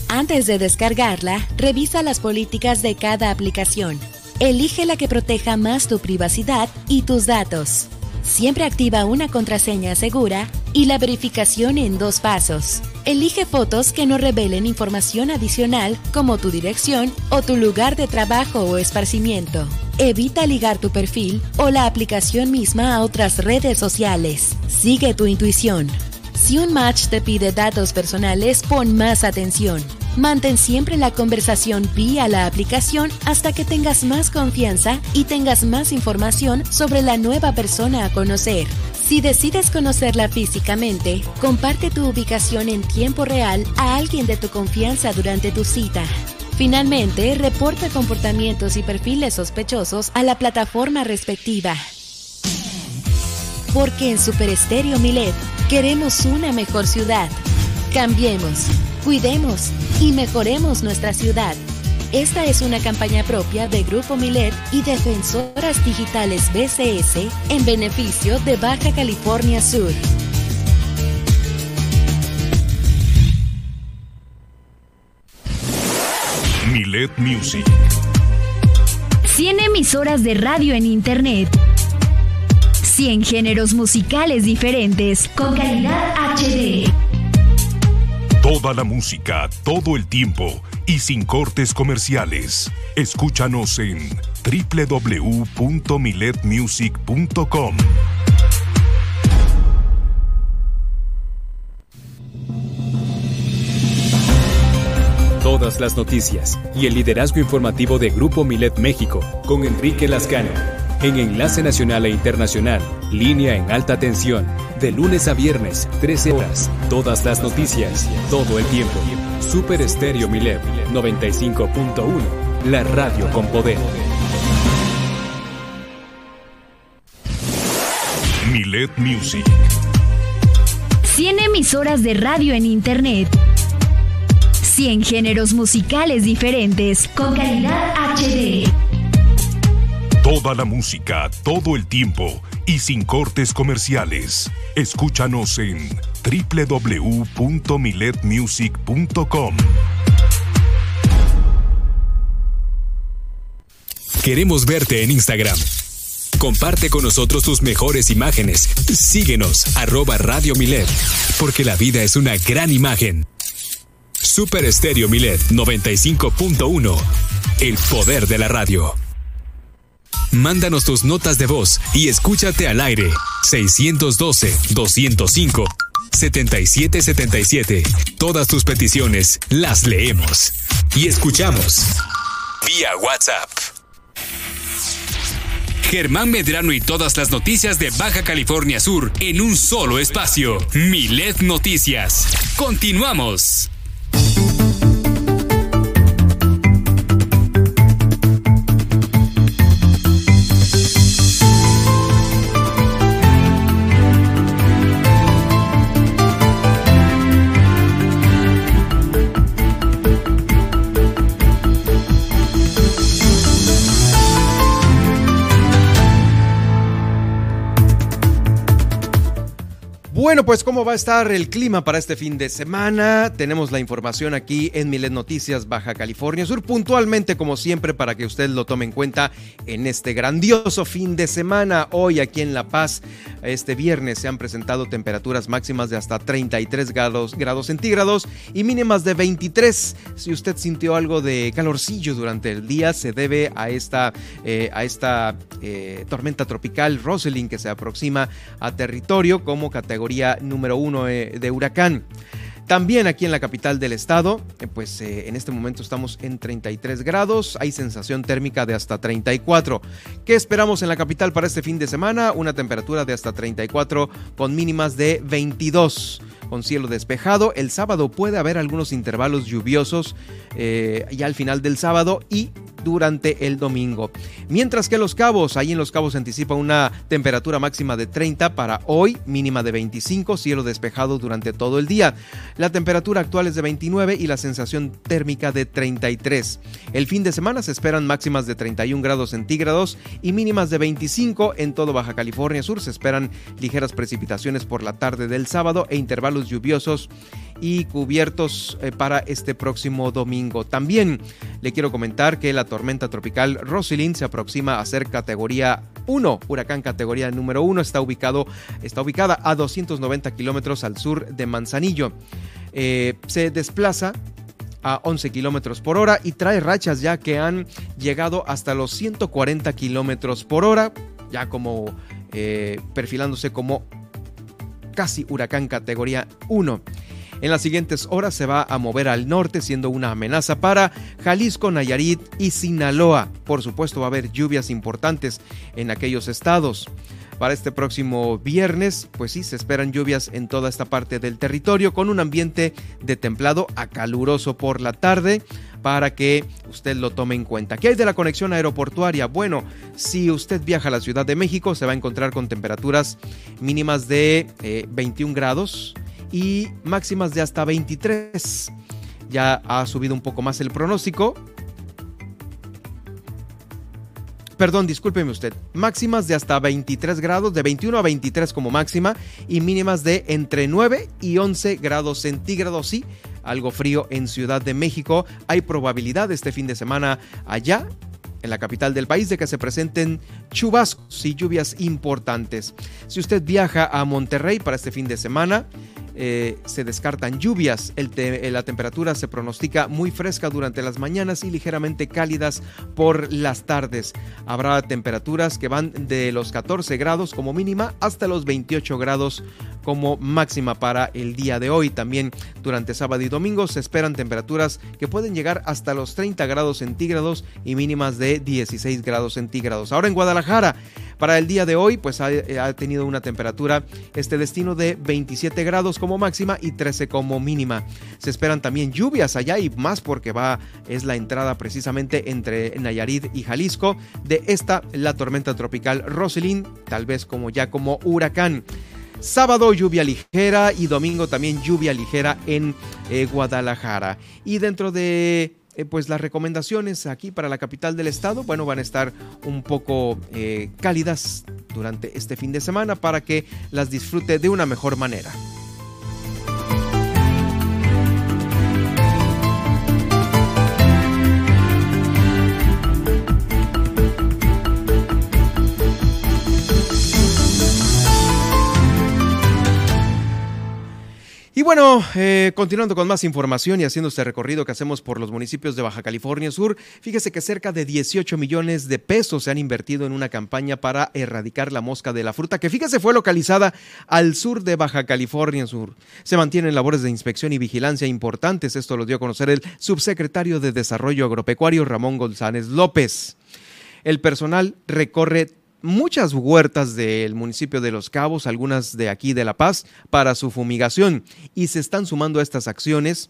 Antes de descargarla, revisa las políticas de cada aplicación. Elige la que proteja más tu privacidad y tus datos. Siempre activa una contraseña segura y la verificación en dos pasos. Elige fotos que no revelen información adicional como tu dirección o tu lugar de trabajo o esparcimiento. Evita ligar tu perfil o la aplicación misma a otras redes sociales. Sigue tu intuición. Si un match te pide datos personales, pon más atención. Mantén siempre la conversación vía la aplicación hasta que tengas más confianza y tengas más información sobre la nueva persona a conocer. Si decides conocerla físicamente, comparte tu ubicación en tiempo real a alguien de tu confianza durante tu cita. Finalmente, reporta comportamientos y perfiles sospechosos a la plataforma respectiva. Porque en Super Estéreo Milet queremos una mejor ciudad. Cambiemos, cuidemos y mejoremos nuestra ciudad. Esta es una campaña propia de Grupo Milet y Defensoras Digitales BCS en beneficio de Baja California Sur. Milet Music. 100 emisoras de radio en Internet. 100 géneros musicales diferentes con calidad HD. Toda la música, todo el tiempo y sin cortes comerciales. Escúchanos en www.miletmusic.com. Todas las noticias y el liderazgo informativo de Grupo Milet México con Enrique Lascano. En Enlace Nacional e Internacional, línea en alta tensión, de lunes a viernes, 13 horas. Todas las noticias, todo el tiempo. Super Estéreo Milet 95.1, la radio con poder. Milet Music. 100 emisoras de radio en Internet 100 géneros musicales diferentes con calidad HD. Toda la música, todo el tiempo y sin cortes comerciales. Escúchanos en www.miletmusic.com. Queremos verte en Instagram. Comparte con nosotros tus mejores imágenes. Síguenos, arroba Radio Milet, porque la vida es una gran imagen. Super Estéreo Milet 95.1. El poder de la radio. Mándanos tus notas de voz y escúchate al aire. 612-205-7777. Todas tus peticiones las leemos y escuchamos. Vía WhatsApp. Germán Medrano y todas las noticias de Baja California Sur en un solo espacio. Milet Noticias. Continuamos. Bueno, pues cómo va a estar el clima para este fin de semana. Tenemos la información aquí en Milet Noticias Baja California Sur, puntualmente como siempre para que usted lo tome en cuenta en este grandioso fin de semana. Hoy aquí en La Paz, este viernes se han presentado temperaturas máximas de hasta 33 grados, grados centígrados y mínimas de 23. Si usted sintió algo de calorcillo durante el día, se debe a esta, eh, a esta eh, tormenta tropical Rosalind que se aproxima a territorio como categoría número uno eh, de huracán. También aquí en la capital del estado, eh, pues eh, en este momento estamos en 33 grados, hay sensación térmica de hasta 34. ¿Qué esperamos en la capital para este fin de semana? Una temperatura de hasta 34 con mínimas de 22 con cielo despejado. El sábado puede haber algunos intervalos lluviosos ya al final del sábado y durante el domingo. Mientras que Los Cabos, ahí en Los Cabos se anticipa una temperatura máxima de 30 para hoy, mínima de 25, cielo despejado durante todo el día. La temperatura actual es de 29 y la sensación térmica de 33. El fin de semana se esperan máximas de 31 grados centígrados y mínimas de 25 en todo Baja California Sur. Se esperan ligeras precipitaciones por la tarde del sábado e intervalos lluviosos y cubiertos eh, para este próximo domingo. También le quiero comentar que la tormenta tropical Rosalind se aproxima a ser categoría 1, huracán categoría número 1, está, ubicado, está ubicada a 290 kilómetros al sur de Manzanillo. Eh, se desplaza a 11 kilómetros por hora y trae rachas ya que han llegado hasta los 140 kilómetros por hora, ya como eh, perfilándose como casi huracán categoría 1. En las siguientes horas se va a mover al norte, siendo una amenaza para Jalisco, Nayarit y Sinaloa. Por supuesto, va a haber lluvias importantes en aquellos estados. Para este próximo viernes, pues sí, se esperan lluvias en toda esta parte del territorio con un ambiente de templado a caluroso por la tarde para que usted lo tome en cuenta. ¿Qué hay de la conexión aeroportuaria? Bueno, si usted viaja a la Ciudad de México, se va a encontrar con temperaturas mínimas de 21 eh, grados y máximas de hasta 23. Ya ha subido un poco más el pronóstico. Perdón, discúlpeme usted. Máximas de hasta 23 grados, de 21 a 23 como máxima, y mínimas de entre 9 y 11 grados centígrados. Sí, algo frío en Ciudad de México. Hay probabilidad este fin de semana allá en la capital del país de que se presenten chubascos y lluvias importantes. Si usted viaja a Monterrey para este fin de semana, eh, se descartan lluvias. Eh, la temperatura se pronostica muy fresca durante las mañanas y ligeramente cálidas por las tardes. Habrá temperaturas que van de los 14 grados como mínima hasta los 28 grados como máxima para el día de hoy. También durante sábado y domingo se esperan temperaturas que pueden llegar hasta los 30 grados centígrados y mínimas de 16 grados centígrados. Ahora en Guadalajara para el día de hoy, pues eh, ha, tenido una temperatura, este destino de 27 grados como máxima y 13 como mínima. Se esperan también lluvias allá y más porque va, es la entrada precisamente entre Nayarit y Jalisco de esta, la tormenta tropical Roselyn, tal vez como ya como huracán. Sábado lluvia ligera y domingo también lluvia ligera en eh, Guadalajara. Y dentro de eh, pues las recomendaciones aquí para la capital del estado, bueno, van a estar un poco eh, cálidas durante este fin de semana para que las disfrute de una mejor manera. Bueno, eh, continuando con más información y haciendo este recorrido que hacemos por los municipios de Baja California Sur, fíjese que cerca de 18 millones de pesos se han invertido en una campaña para erradicar la mosca de la fruta, que fíjese fue localizada al sur de Baja California Sur. Se mantienen labores de inspección y vigilancia importantes, esto lo dio a conocer el subsecretario de Desarrollo Agropecuario Ramón González López. El personal recorre muchas huertas del municipio de Los Cabos, algunas de aquí de La Paz, para su fumigación. Y se están sumando a estas acciones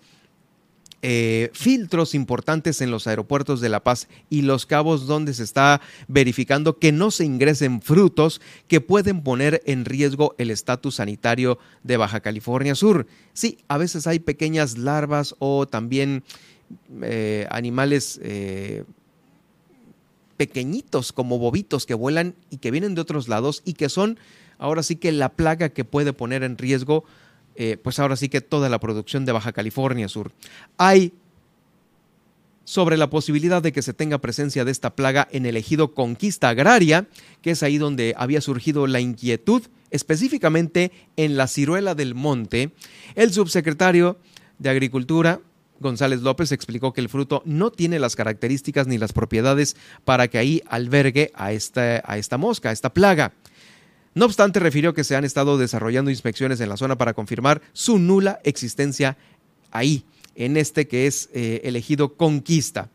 eh, filtros importantes en los aeropuertos de La Paz y Los Cabos, donde se está verificando que no se ingresen frutos que pueden poner en riesgo el estatus sanitario de Baja California Sur. Sí, a veces hay pequeñas larvas o también eh, animales eh, pequeñitos como bobitos que vuelan y que vienen de otros lados y que son ahora sí que la plaga que puede poner en riesgo, eh, pues ahora sí que toda la producción de Baja California Sur. Hay sobre la posibilidad de que se tenga presencia de esta plaga en el ejido Conquista Agraria, que es ahí donde había surgido la inquietud, específicamente en la ciruela del monte, el subsecretario de Agricultura, González López explicó que el fruto no tiene las características ni las propiedades para que ahí albergue a esta, a esta mosca, a esta plaga. No obstante, refirió que se han estado desarrollando inspecciones en la zona para confirmar su nula existencia ahí, en este que es eh, elegido Conquista.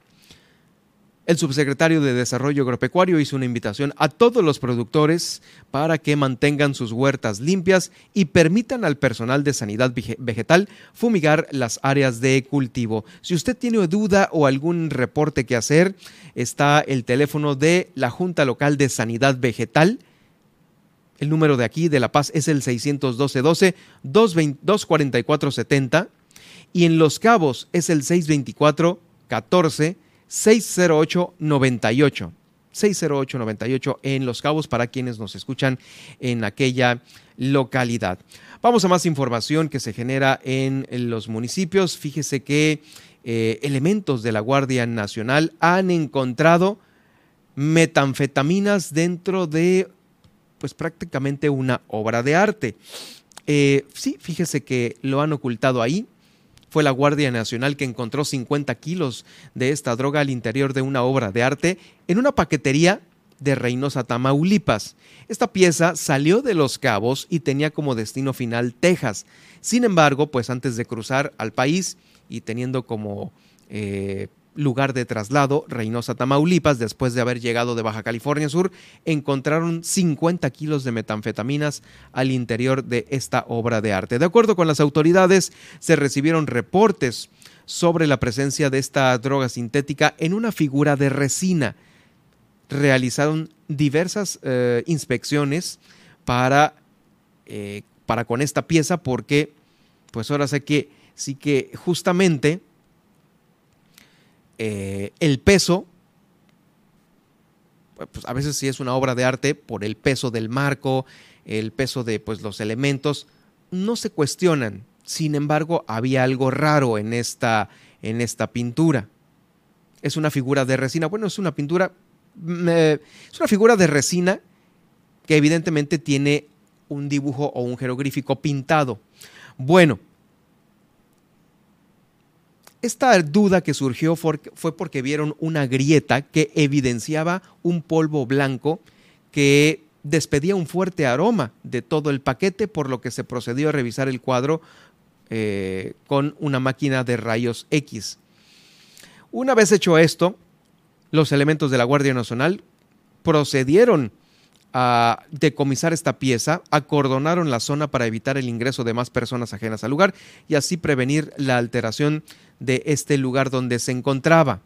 El subsecretario de Desarrollo Agropecuario hizo una invitación a todos los productores para que mantengan sus huertas limpias y permitan al personal de sanidad vegetal fumigar las áreas de cultivo. Si usted tiene duda o algún reporte que hacer, está el teléfono de la Junta Local de Sanidad Vegetal. El número de aquí de La Paz es el 612-12 244 70 y en Los Cabos es el 624 14 608-98. 608-98 en Los Cabos para quienes nos escuchan en aquella localidad. Vamos a más información que se genera en, los municipios. Fíjese que eh, elementos de la Guardia Nacional han encontrado metanfetaminas dentro de pues prácticamente una obra de arte. Eh, sí, fíjese que lo han ocultado ahí, fue la Guardia Nacional que encontró 50 kilos de esta droga al interior de una obra de arte en una paquetería de Reynosa, Tamaulipas. Esta pieza salió de Los Cabos y tenía como destino final Texas. Sin embargo, pues antes de cruzar al país y teniendo como eh, lugar de traslado, Reynosa, Tamaulipas, después de haber llegado de Baja California Sur, encontraron 50 kilos de metanfetaminas al interior de esta obra de arte. De acuerdo con las autoridades, se recibieron reportes sobre la presencia de esta droga sintética en una figura de resina. Realizaron diversas eh, inspecciones para, eh, para con esta pieza porque, pues ahora sé que sí que justamente eh, el peso, pues a veces sí es una obra de arte por el peso del marco, el peso de pues, los elementos, no se cuestionan. Sin embargo, había algo raro en esta, en esta pintura. Es una figura de resina. Bueno, es una pintura, mm, eh, es una figura de resina que evidentemente tiene un dibujo o un jeroglífico pintado. Bueno, esta duda que surgió fue porque vieron una grieta que evidenciaba un polvo blanco que despedía un fuerte aroma de todo el paquete, por lo que se procedió a revisar el cuadro eh, con una máquina de rayos X. Una vez hecho esto, los elementos de la Guardia Nacional procedieron a decomisar esta pieza, acordonaron la zona para evitar el ingreso de más personas ajenas al lugar y así prevenir la alteración de este lugar donde se encontraba.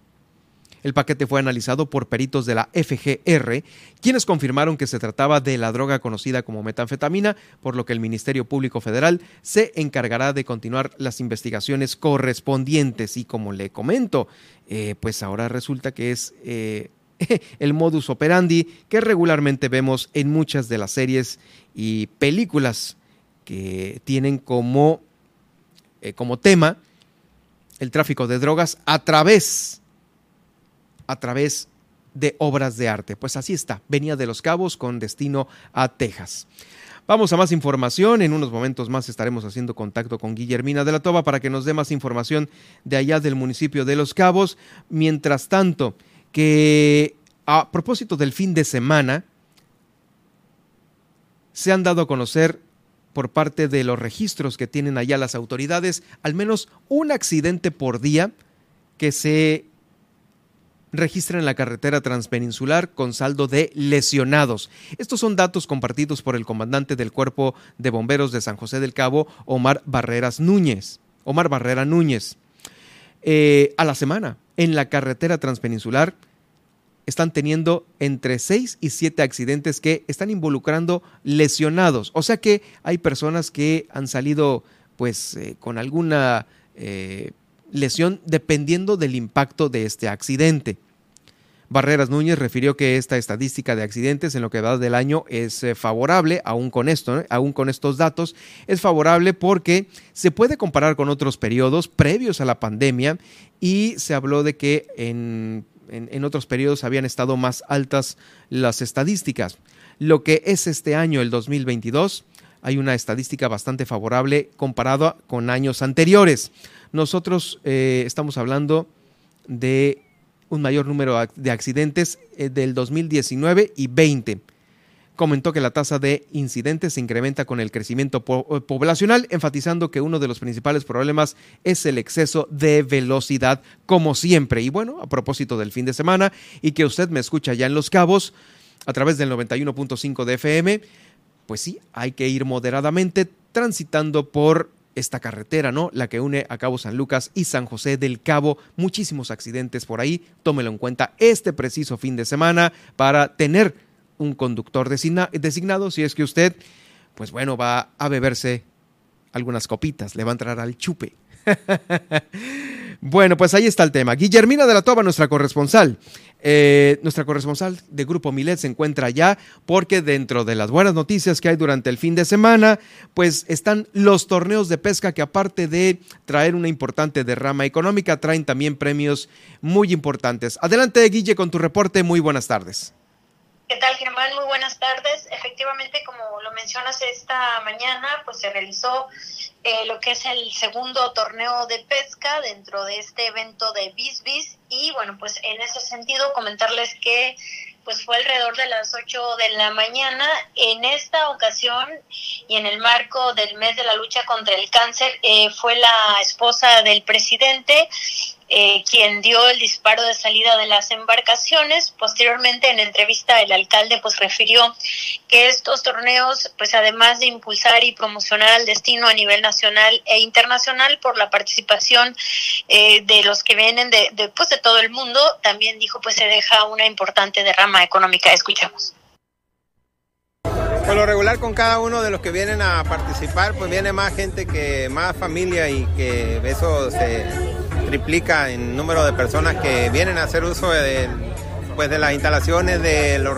El paquete fue analizado por peritos de la FGR, quienes confirmaron que se trataba de la droga conocida como metanfetamina, por lo que el Ministerio Público Federal se encargará de continuar las investigaciones correspondientes. Y como le comento, eh, pues ahora resulta que es eh, el modus operandi que regularmente vemos en muchas de las series y películas que tienen como, eh, como tema el tráfico de drogas a través, a través de obras de arte. Pues así está, venía de Los Cabos con destino a Texas. Vamos a más información. En unos momentos más estaremos haciendo contacto con Guillermina de la Toba para que nos dé más información de allá del municipio de Los Cabos. Mientras tanto, que a propósito del fin de semana, se han dado a conocer por parte de los registros que tienen allá las autoridades al menos un accidente por día que se registran en la carretera transpeninsular con saldo de lesionados. Estos son datos compartidos por el comandante del Cuerpo de Bomberos de San José del Cabo, Omar Barreras Núñez. Omar Barrera Núñez. Eh, a la semana, en la carretera transpeninsular, están teniendo entre 6 y 7 accidentes que están involucrando lesionados. O sea que hay personas que han salido pues eh, con alguna eh, lesión dependiendo del impacto de este accidente. Barreras Núñez refirió que esta estadística de accidentes en lo que va del año es eh, favorable, aún con esto, aún con estos datos, es favorable porque se puede comparar con otros periodos previos a la pandemia y se habló de que en, en otros periodos habían estado más altas las estadísticas. Lo que es este año, el 2022, hay una estadística bastante favorable comparada con años anteriores. Nosotros eh, estamos hablando de un mayor número de accidentes eh, del 2019 y 20. Comentó que la tasa de incidentes se incrementa con el crecimiento eh, poblacional, enfatizando que uno de los principales problemas es el exceso de velocidad, como siempre. Y bueno, a propósito del fin de semana y que usted me escucha ya en Los Cabos a través del 91.5 de FM, pues sí, hay que ir moderadamente transitando por esta carretera, ¿no? La que une a Cabo San Lucas y San José del Cabo. Muchísimos accidentes por ahí. Tómelo en cuenta este preciso fin de semana para tener un conductor designado si es que usted, pues bueno, va a beberse algunas copitas, le va a entrar al chupe. bueno, pues ahí está el tema. Guillermina de la Toba, nuestra corresponsal. Eh, nuestra corresponsal de Grupo Milet se encuentra allá porque dentro de las buenas noticias que hay durante el fin de semana, pues están los torneos de pesca que aparte de traer una importante derrama económica, traen también premios muy importantes. Adelante, Guille, con tu reporte. Muy buenas tardes. ¿Qué tal, Germán? Muy buenas tardes. Efectivamente, como lo mencionas esta mañana, pues se realizó eh, lo que es el segundo torneo de pesca dentro de este evento de Bisbis y bueno, pues en ese sentido comentarles que pues fue alrededor de las 8 de la mañana. En esta ocasión y en el marco del mes de la lucha contra el cáncer, eh, fue la esposa del presidente eh, quien dio el disparo de salida de las embarcaciones. Posteriormente, en entrevista, el alcalde pues refirió que estos torneos, pues además de impulsar y promocionar el destino a nivel nacional e internacional por la participación eh, de los que vienen de, de, pues, de todo el mundo, también dijo pues se deja una importante derrama económica. Escuchamos. Por lo regular con cada uno de los que vienen a participar, pues viene más gente que más familia y que eso se triplica en número de personas que vienen a hacer uso de, pues de las instalaciones, de los,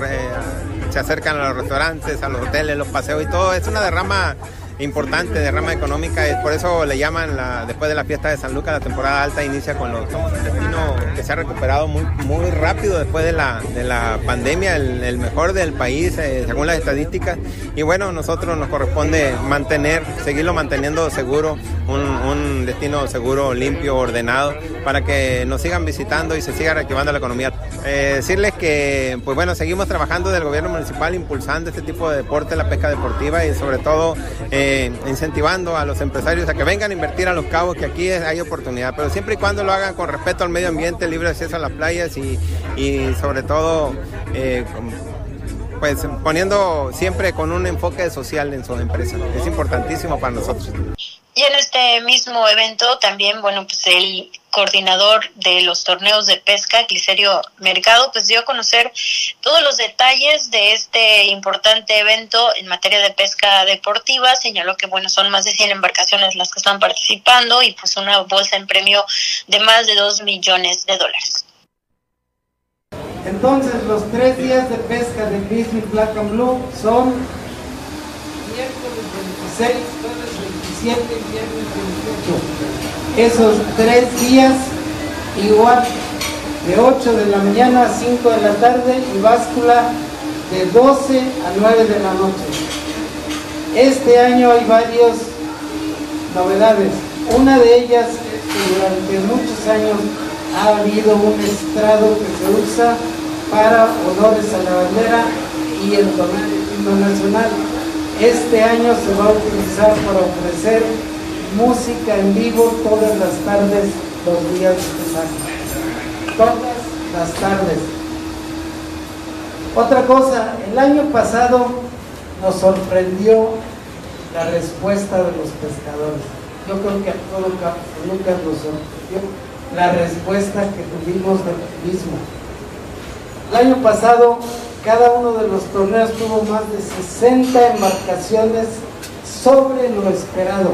se acercan a los restaurantes, a los hoteles, los paseos y todo. Es una derrama importante de rama económica, por eso le llaman la, después de la fiesta de San Lucas, la temporada alta inicia con los somos un destino que se ha recuperado muy, muy rápido después de la, de la pandemia, el, mejor del país eh, según las estadísticas y bueno, nosotros nos corresponde mantener, seguirlo manteniendo seguro, un, un destino seguro, limpio, ordenado, para que nos sigan visitando y se siga reactivando la economía. Eh, decirles que, pues bueno, seguimos trabajando del gobierno municipal impulsando este tipo de deporte, la pesca deportiva y sobre todo eh, incentivando a los empresarios a que vengan a invertir a los cabos, que aquí hay oportunidad, pero siempre y cuando lo hagan con respeto al medio ambiente, libre acceso a las playas y, y sobre todo eh, pues poniendo siempre con un enfoque social en su empresa. Es importantísimo para nosotros. Y en este mismo evento también, bueno, pues el coordinador de los torneos de pesca, Glicerio Mercado, pues dio a conocer todos los detalles de este importante evento en materia de pesca deportiva. Señaló que, bueno, son más de 100 embarcaciones las que están participando y pues una bolsa en premio de más de 2 millones de dólares. Entonces, los tres días de pesca de Disney Black and Blue son miércoles 26, jueves 27 y viernes 28. Esos tres días, igual, de 8 de la mañana a 5 de la tarde y báscula de 12 a 9 de la noche. Este año hay varias novedades. Una de ellas es que durante muchos años ha habido un estrado que se usa para honores a la bandera y el torneo nacional. Este año se va a utilizar para ofrecer música en vivo todas las tardes, los días de año. Todas las tardes. Otra cosa, el año pasado nos sorprendió la respuesta de los pescadores. Yo creo que a todo Lucas nos sorprendió la respuesta que tuvimos del mismo. El año pasado cada uno de los torneos tuvo más de 60 embarcaciones sobre lo esperado.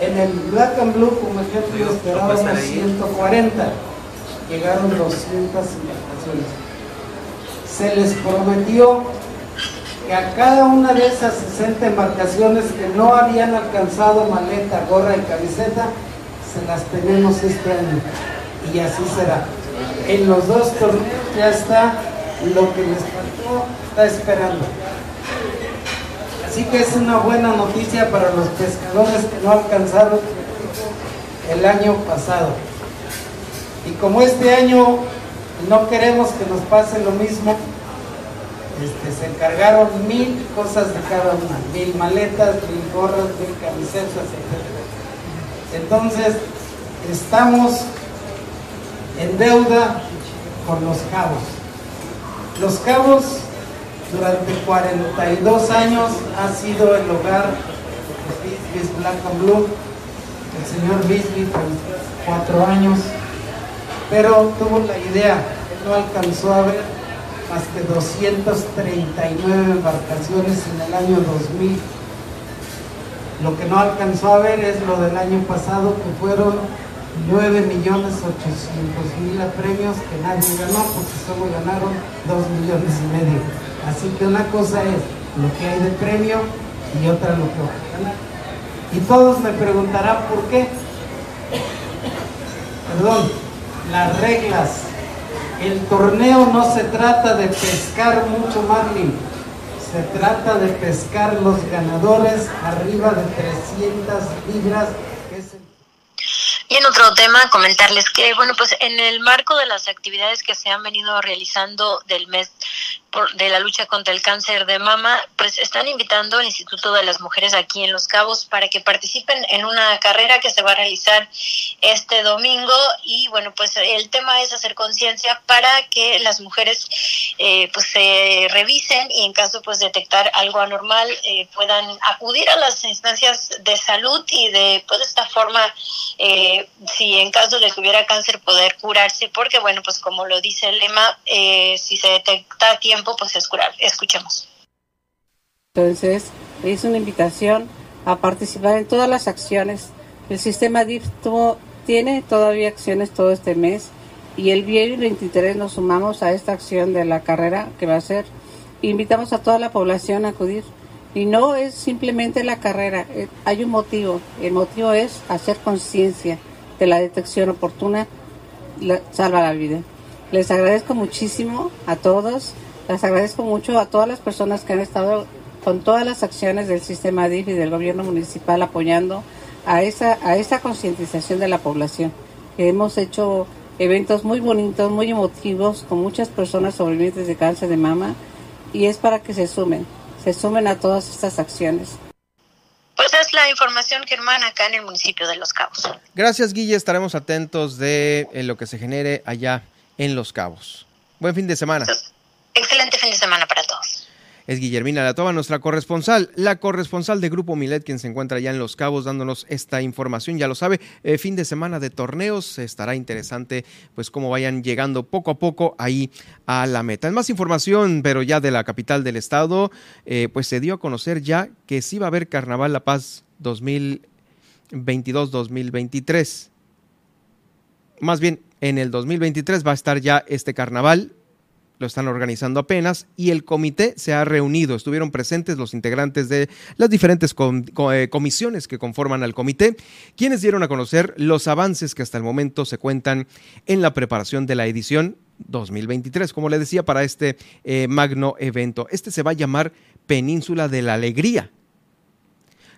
En el Black and Blue, como ejemplo, esperábamos 140. Llegaron 200 embarcaciones. Se les prometió que a cada una de esas 60 embarcaciones que no habían alcanzado maleta, gorra y camiseta, se las tenemos este año. Y así será. En los dos torneos ya está lo que les faltó, está esperando. Así que es una buena noticia para los pescadores que no alcanzaron el año pasado. Y como este año no queremos que nos pase lo mismo, este, se encargaron mil cosas de cada una, mil maletas, mil gorras, mil camisetas, etc. Entonces, estamos en deuda con los cabos. Los cabos durante 42 años ha sido el hogar de Bisbee Black and Blue. El señor Bisbee por cuatro años, pero tuvo la idea, él no alcanzó a ver más que 239 embarcaciones en el año 2000. Lo que no alcanzó a ver es lo del año pasado, que fueron 9 millones 800 mil premios que nadie ganó porque solo ganaron 2 millones y medio. Así que una cosa es lo que hay de premio y otra lo que va a ganar. Y todos me preguntarán por qué. Perdón, las reglas. El torneo no se trata de pescar mucho marlin, se trata de pescar los ganadores arriba de 300 libras y en otro tema, comentarles que, bueno, pues en el marco de las actividades que se han venido realizando del mes de la lucha contra el cáncer de mama, pues están invitando al Instituto de las Mujeres aquí en Los Cabos para que participen en una carrera que se va a realizar este domingo. Y bueno, pues el tema es hacer conciencia para que las mujeres eh, pues se revisen y en caso pues detectar algo anormal eh, puedan acudir a las instancias de salud y de pues esta forma eh, si en caso de que hubiera cáncer poder curarse. Porque bueno pues como lo dice el lema si se detecta tiempo pues es curar. Escuchemos. Entonces, es una invitación a participar en todas las acciones. El sistema DIF tiene todavía acciones todo este mes y el viernes 23 nos sumamos a esta acción de la carrera que va a ser. Invitamos a toda la población a acudir. Y no es simplemente la carrera, eh, hay un motivo. El motivo es hacer conciencia de la detección oportuna, salva la vida. Les agradezco muchísimo a todos les agradezco mucho a todas las personas que han estado con todas las acciones del sistema DIF y del gobierno municipal apoyando a esa, a esa concientización de la población. Hemos hecho eventos muy bonitos, muy emotivos, con muchas personas sobrevivientes de cáncer de mama y es para que se sumen, se sumen a todas estas acciones. Pues es la información, Germán, acá en el municipio de Los Cabos. Gracias, Guille. Estaremos atentos de eh, lo que se genere allá en Los Cabos. Buen fin de semana. Excelente fin de semana para todos. Es Guillermina Latova, nuestra corresponsal, la corresponsal de Grupo Milet, quien se encuentra ya en Los Cabos dándonos esta información. Ya lo sabe, eh, fin de semana de torneos, estará interesante pues cómo vayan llegando poco a poco ahí a la meta. En más información, pero ya de la capital del estado, eh, pues se dio a conocer ya que sí va a haber Carnaval La Paz 2022-2023. Más bien, en el 2023 va a estar ya este carnaval lo están organizando apenas y el comité se ha reunido. Estuvieron presentes los integrantes de las diferentes eh, comisiones que conforman al comité, quienes dieron a conocer los avances que hasta el momento se cuentan en la preparación de la edición 2023, como le decía, para este eh, magno evento. Este se va a llamar Península de la Alegría.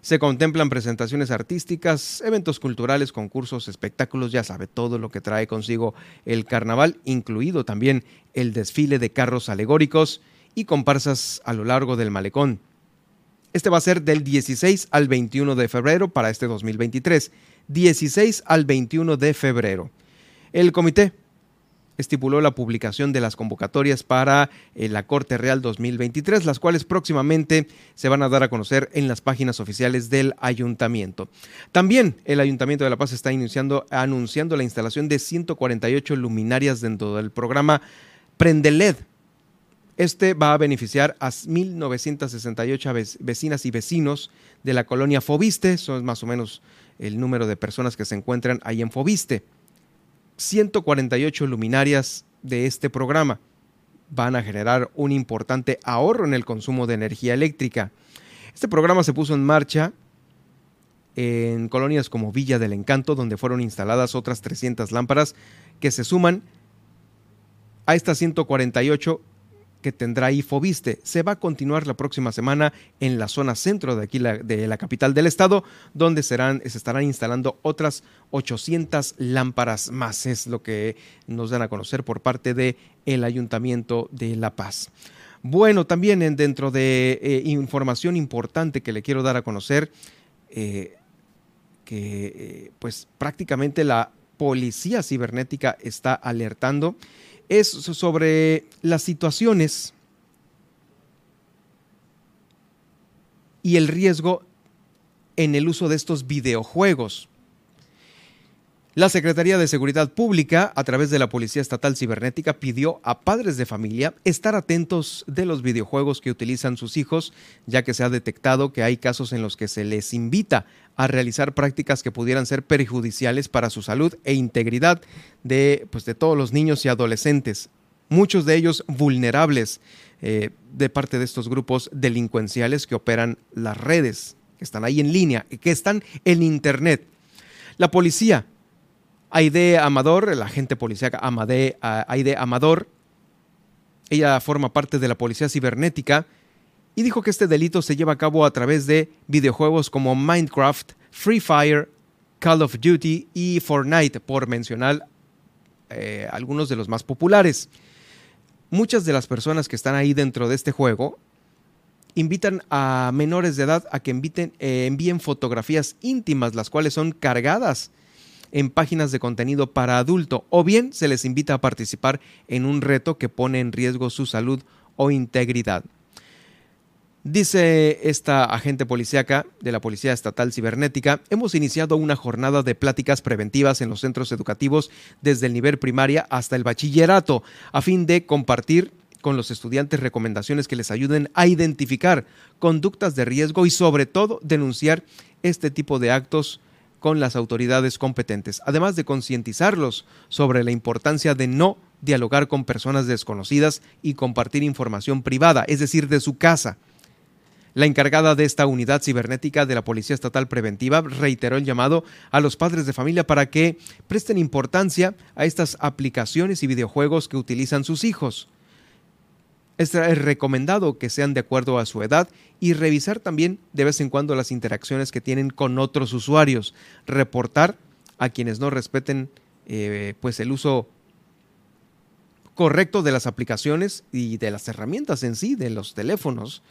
Se contemplan presentaciones artísticas, eventos culturales, concursos, espectáculos, ya sabe, todo lo que trae consigo el carnaval, incluido también el desfile de carros alegóricos y comparsas a lo largo del malecón. Este va a ser del 16 al 21 de febrero para este 2023. 16 al 21 de febrero. El comité estipuló la publicación de las convocatorias para eh, la Corte Real 2023, las cuales próximamente se van a dar a conocer en las páginas oficiales del ayuntamiento. También el Ayuntamiento de La Paz está iniciando, anunciando la instalación de 148 luminarias dentro del programa Prende LED. Este va a beneficiar a 1.968 vecinas y vecinos de la colonia Fobiste, son más o menos el número de personas que se encuentran ahí en Fobiste. 148 luminarias de este programa van a generar un importante ahorro en el consumo de energía eléctrica. Este programa se puso en marcha en colonias como Villa del Encanto, donde fueron instaladas otras 300 lámparas que se suman a estas 148 que tendrá Ifoviste. Se va a continuar la próxima semana en la zona centro de aquí de la capital del estado, donde se estarán instalando otras 800 lámparas más. Es lo que nos dan a conocer por parte de el Ayuntamiento de La Paz. Bueno, también en, dentro de eh, información importante que le quiero dar a conocer, eh, que eh, pues prácticamente la policía cibernética está alertando es sobre las situaciones y el riesgo en el uso de estos videojuegos. La Secretaría de Seguridad Pública, a través de la Policía Estatal Cibernética, pidió a padres de familia estar atentos de los videojuegos que utilizan sus hijos, ya que se ha detectado que hay casos en los que se les invita a realizar prácticas que pudieran ser perjudiciales para su salud e integridad de, pues, de todos los niños y adolescentes, muchos de ellos vulnerables eh, de parte de estos grupos delincuenciales que operan las redes, que están ahí en línea, que están en Internet. La policía Aide Amador, la agente policíaca Aide Amador, ella forma parte de la policía cibernética y dijo que este delito se lleva a cabo a través de videojuegos como Minecraft, Free Fire, Call of Duty y Fortnite, por mencionar eh, algunos de los más populares. Muchas de las personas que están ahí dentro de este juego invitan a menores de edad a que eh, envíen fotografías íntimas, las cuales son cargadas en páginas de contenido para adulto o bien se les invita a participar en un reto que pone en riesgo su salud o integridad. Dice esta agente policíaca de la Policía Estatal Cibernética, hemos iniciado una jornada de pláticas preventivas en los centros educativos desde el nivel primaria hasta el bachillerato, a fin de compartir con los estudiantes recomendaciones que les ayuden a identificar conductas de riesgo y sobre todo denunciar este tipo de actos con las autoridades competentes, además de concientizarlos sobre la importancia de no dialogar con personas desconocidas y compartir información privada, es decir, de su casa. La encargada de esta unidad cibernética de la Policía Estatal Preventiva reiteró el llamado a los padres de familia para que presten importancia a estas aplicaciones y videojuegos que utilizan sus hijos. Es recomendado que sean de acuerdo a su edad y revisar también de vez en cuando las interacciones que tienen con otros usuarios. Reportar a quienes no respeten eh, pues el uso correcto de las aplicaciones y de las herramientas en sí, de los teléfonos,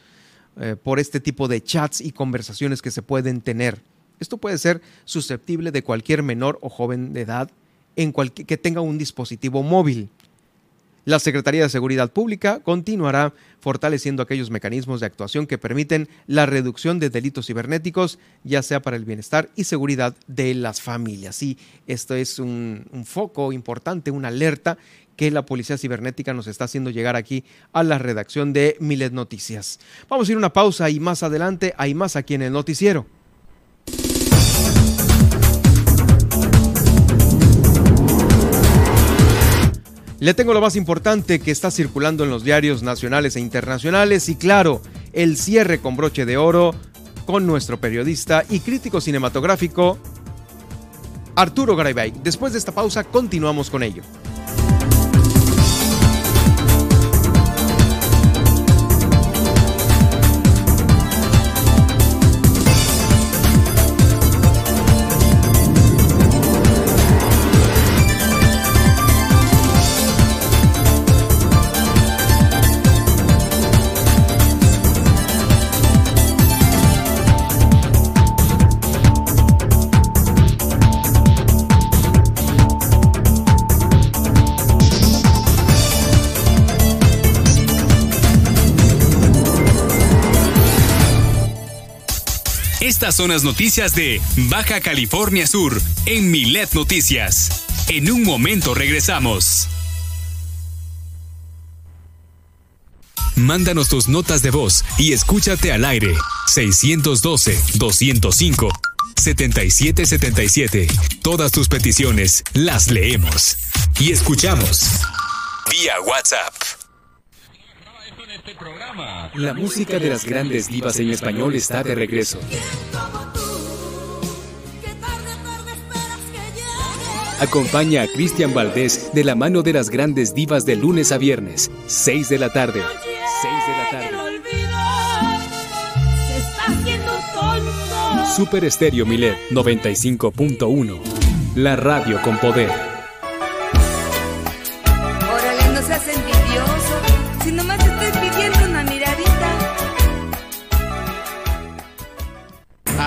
eh, por este tipo de chats y conversaciones que se pueden tener. Esto puede ser susceptible de cualquier menor o joven de edad en que tenga un dispositivo móvil. La Secretaría de Seguridad Pública continuará fortaleciendo aquellos mecanismos de actuación que permiten la reducción de delitos cibernéticos, ya sea para el bienestar y seguridad de las familias. Y esto es un, foco importante, una alerta que la Policía Cibernética nos está haciendo llegar aquí a la redacción de Milet Noticias. Vamos a ir a una pausa y más adelante hay más aquí en el noticiero. Le tengo lo más importante que está circulando en los diarios nacionales e internacionales y claro, el cierre con broche de oro con nuestro periodista y crítico cinematográfico Arturo Garibay. Después de esta pausa continuamos con ello. Estas son las noticias de Baja California Sur en Milet Noticias. En un momento regresamos. Mándanos tus notas de voz y escúchate al aire. 612-205-7777. Todas tus peticiones las leemos y escuchamos vía WhatsApp. La música de las grandes divas en español está de regreso. Acompaña a Cristian Valdés de la mano de las grandes divas de lunes a viernes, 6 de la tarde. 6 de la tarde. Super Estéreo Milet 95.1. La radio con poder.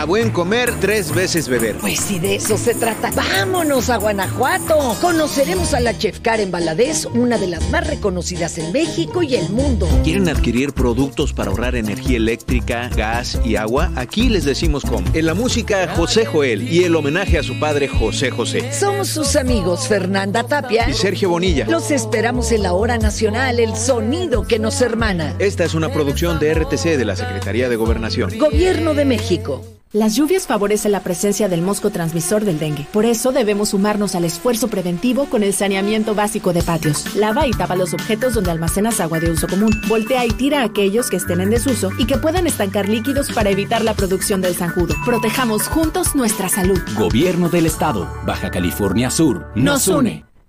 A buen comer, tres veces beber. Pues si de eso se trata, vámonos a Guanajuato. Conoceremos a la Chef Karen Valadez, una de las más reconocidas en México y el mundo. ¿Quieren adquirir productos para ahorrar energía eléctrica, gas y agua? Aquí les decimos cómo. En la música, José Joel y el homenaje a su padre José José. Somos sus amigos Fernanda Tapia Y Sergio Bonilla. Los esperamos en la hora nacional, el sonido que nos hermana. Esta es una producción de RTC de la Secretaría de Gobernación. Gobierno de México. Las lluvias favorecen la presencia del mosco transmisor del dengue. Por eso debemos sumarnos al esfuerzo preventivo con el saneamiento básico de patios. Lava y tapa los objetos donde almacenas agua de uso común. Voltea y tira aquellos que estén en desuso y que puedan estancar líquidos para evitar la producción del zanjudo. Protejamos juntos nuestra salud. Gobierno del Estado, Baja California Sur, nos une.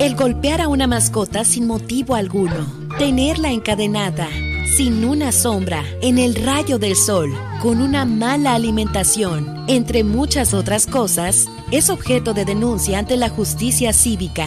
El golpear a una mascota sin motivo alguno, tenerla encadenada, sin una sombra, en el rayo del sol, con una mala alimentación, entre muchas otras cosas, es objeto de denuncia ante la justicia cívica.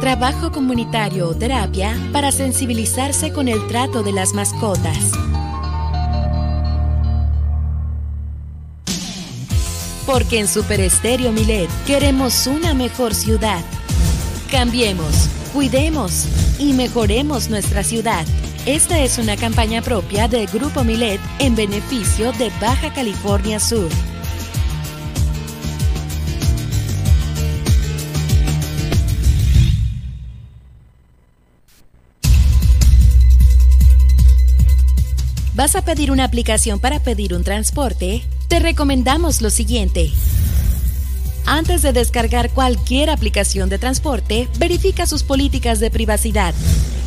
trabajo comunitario o terapia para sensibilizarse con el trato de las mascotas. Porque en Super Estéreo Milet queremos una mejor ciudad. Cambiemos, cuidemos y mejoremos nuestra ciudad. Esta es una campaña propia del Grupo Milet en beneficio de Baja California Sur. ¿Vas a pedir una aplicación para pedir un transporte? Te recomendamos lo siguiente. Antes de descargar cualquier aplicación de transporte, verifica sus políticas de privacidad.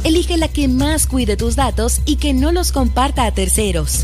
Elige la que más cuide tus datos y que no los comparta a terceros.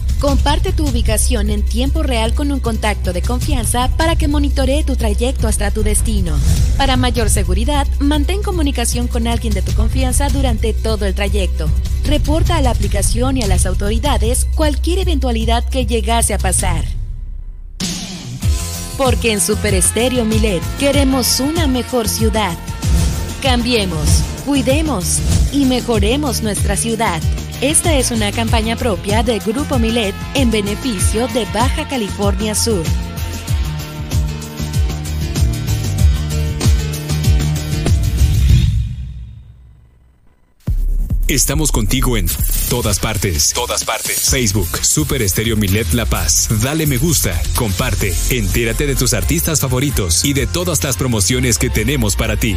Comparte tu ubicación en tiempo real con un contacto de confianza para que monitoree tu trayecto hasta tu destino. Para mayor seguridad, mantén comunicación con alguien de tu confianza durante todo el trayecto. Reporta a la aplicación y a las autoridades cualquier eventualidad que llegase a pasar. Porque en Super Estéreo Milet queremos una mejor ciudad. Cambiemos, cuidemos y mejoremos nuestra ciudad. Esta es una campaña propia de Grupo Milet en beneficio de Baja California Sur. Estamos contigo en todas partes. Todas partes. Facebook, Super Estéreo Milet La Paz. Dale me gusta, comparte, entérate de tus artistas favoritos y de todas las promociones que tenemos para ti.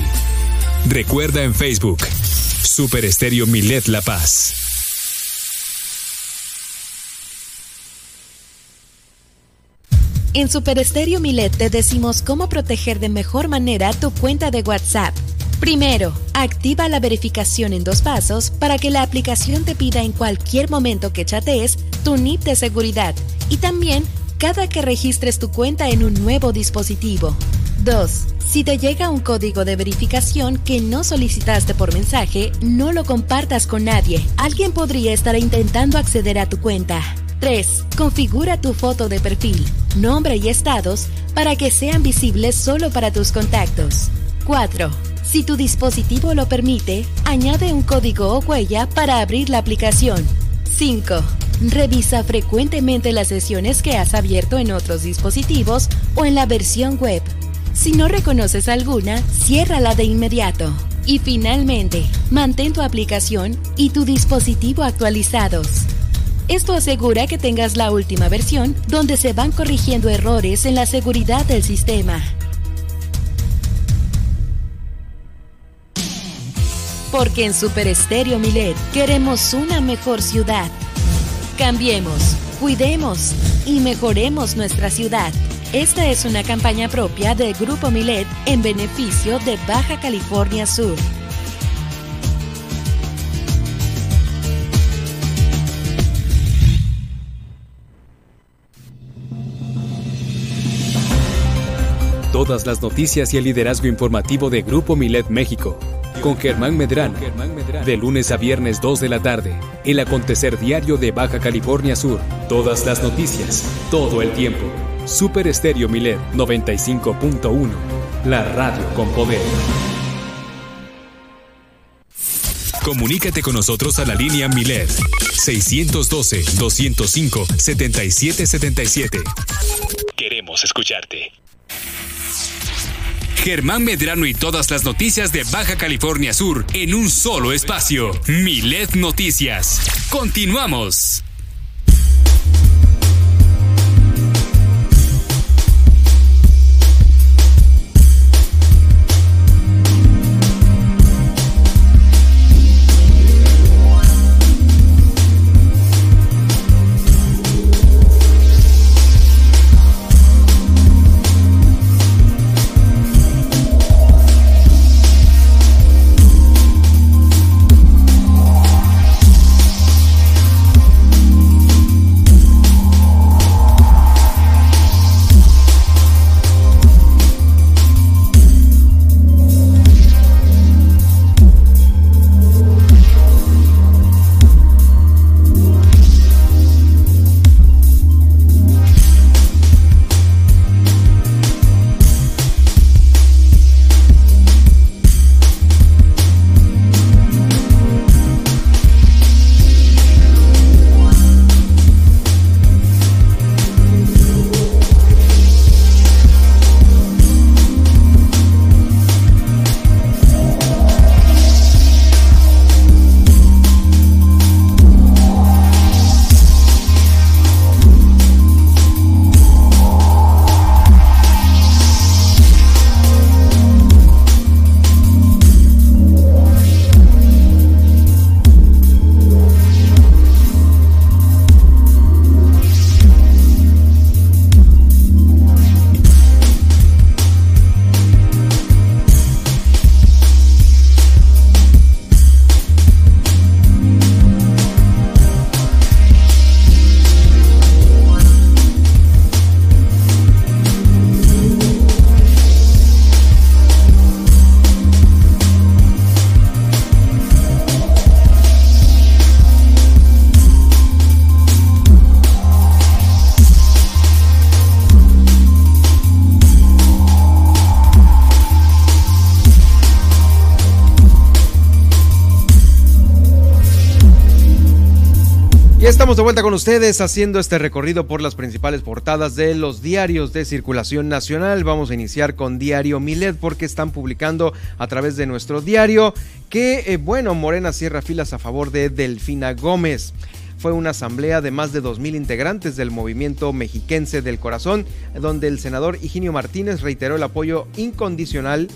Recuerda en Facebook, Super Estéreo Milet La Paz. En Super Estéreo Milet te decimos cómo proteger de mejor manera tu cuenta de WhatsApp. Primero, activa la verificación en dos pasos para que la aplicación te pida en cualquier momento que chatees tu NIP de seguridad y también cada que registres tu cuenta en un nuevo dispositivo. 2. Si te llega un código de verificación que no solicitaste por mensaje, no lo compartas con nadie. Alguien podría estar intentando acceder a tu cuenta. 3. Configura tu foto de perfil, nombre y estados para que sean visibles solo para tus contactos. 4. Si tu dispositivo lo permite, añade un código o huella para abrir la aplicación. 5. Revisa frecuentemente las sesiones que has abierto en otros dispositivos o en la versión web. Si no reconoces alguna, ciérrala de inmediato. Y finalmente, mantén tu aplicación y tu dispositivo actualizados. Esto asegura que tengas la última versión donde se van corrigiendo errores en la seguridad del sistema. Porque en Super Estéreo Milet queremos una mejor ciudad. Cambiemos, cuidemos y mejoremos nuestra ciudad. Esta es una campaña propia de Grupo Milet en beneficio de Baja California Sur. Todas las noticias y el liderazgo informativo de Grupo Milet México. Con Germán Medrano. De lunes a viernes 2 de la tarde. El acontecer diario de Baja California Sur. Todas las noticias. Todo el tiempo. Super Estéreo Milet 95.1. La radio con poder. Comunícate con nosotros a la línea Milet 612-205-7777. Queremos escucharte. Germán Medrano y todas las noticias de Baja California Sur en un solo espacio. Milet Noticias. Continuamos. Estamos de vuelta con ustedes haciendo este recorrido por las principales portadas de los diarios de circulación nacional. Vamos a iniciar con Diario Milet porque están publicando a través de nuestro diario que, eh, bueno, Morena cierra filas a favor de Delfina Gómez. Fue una asamblea de más de 2.000 integrantes del movimiento mexiquense del corazón, donde el senador Higinio Martínez reiteró el apoyo incondicional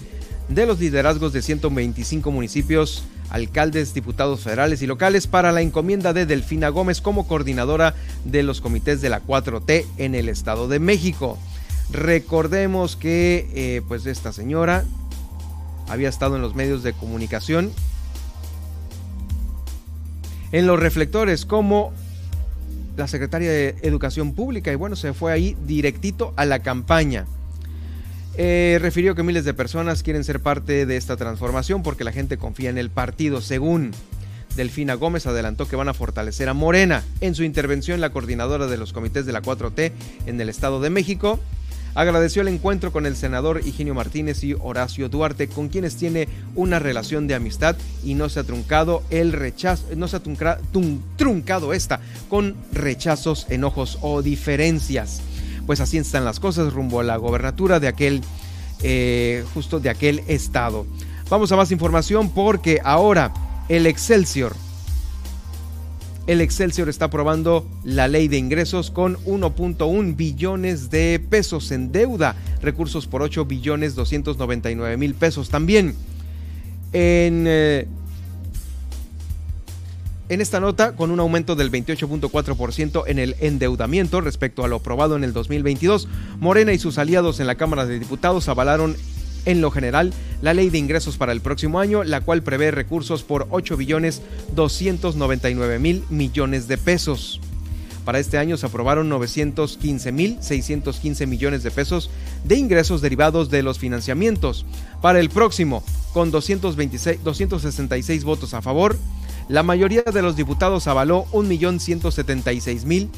de los liderazgos de 125 municipios alcaldes, diputados federales y locales para la encomienda de Delfina Gómez como coordinadora de los comités de la 4T en el Estado de México. Recordemos que eh, pues esta señora había estado en los medios de comunicación en los reflectores como la secretaria de Educación Pública y bueno, se fue ahí directito a la campaña. Eh, refirió que miles de personas quieren ser parte de esta transformación porque la gente confía en el partido. Según Delfina Gómez adelantó que van a fortalecer a Morena. En su intervención, la coordinadora de los comités de la 4T en el Estado de México agradeció el encuentro con el senador Higinio Martínez y Horacio Duarte, con quienes tiene una relación de amistad y no se ha truncado el rechazo, no se ha truncado esta con rechazos, enojos o diferencias pues así están las cosas rumbo a la gobernatura de aquel, eh, justo de aquel estado. Vamos a más información porque ahora el Excelsior, el Excelsior está aprobando la ley de ingresos con 1.1 billones de pesos en deuda, recursos por 8 billones 299 mil pesos también. En eh, en esta nota, con un aumento del 28.4% en el endeudamiento respecto a lo aprobado en el 2022, Morena y sus aliados en la Cámara de Diputados avalaron en lo general la ley de ingresos para el próximo año, la cual prevé recursos por 8 billones 299 mil millones de pesos. Para este año se aprobaron 915 mil 615 millones de pesos de ingresos derivados de los financiamientos. Para el próximo, con 226, 266 votos a favor, la mayoría de los diputados avaló 1.176.000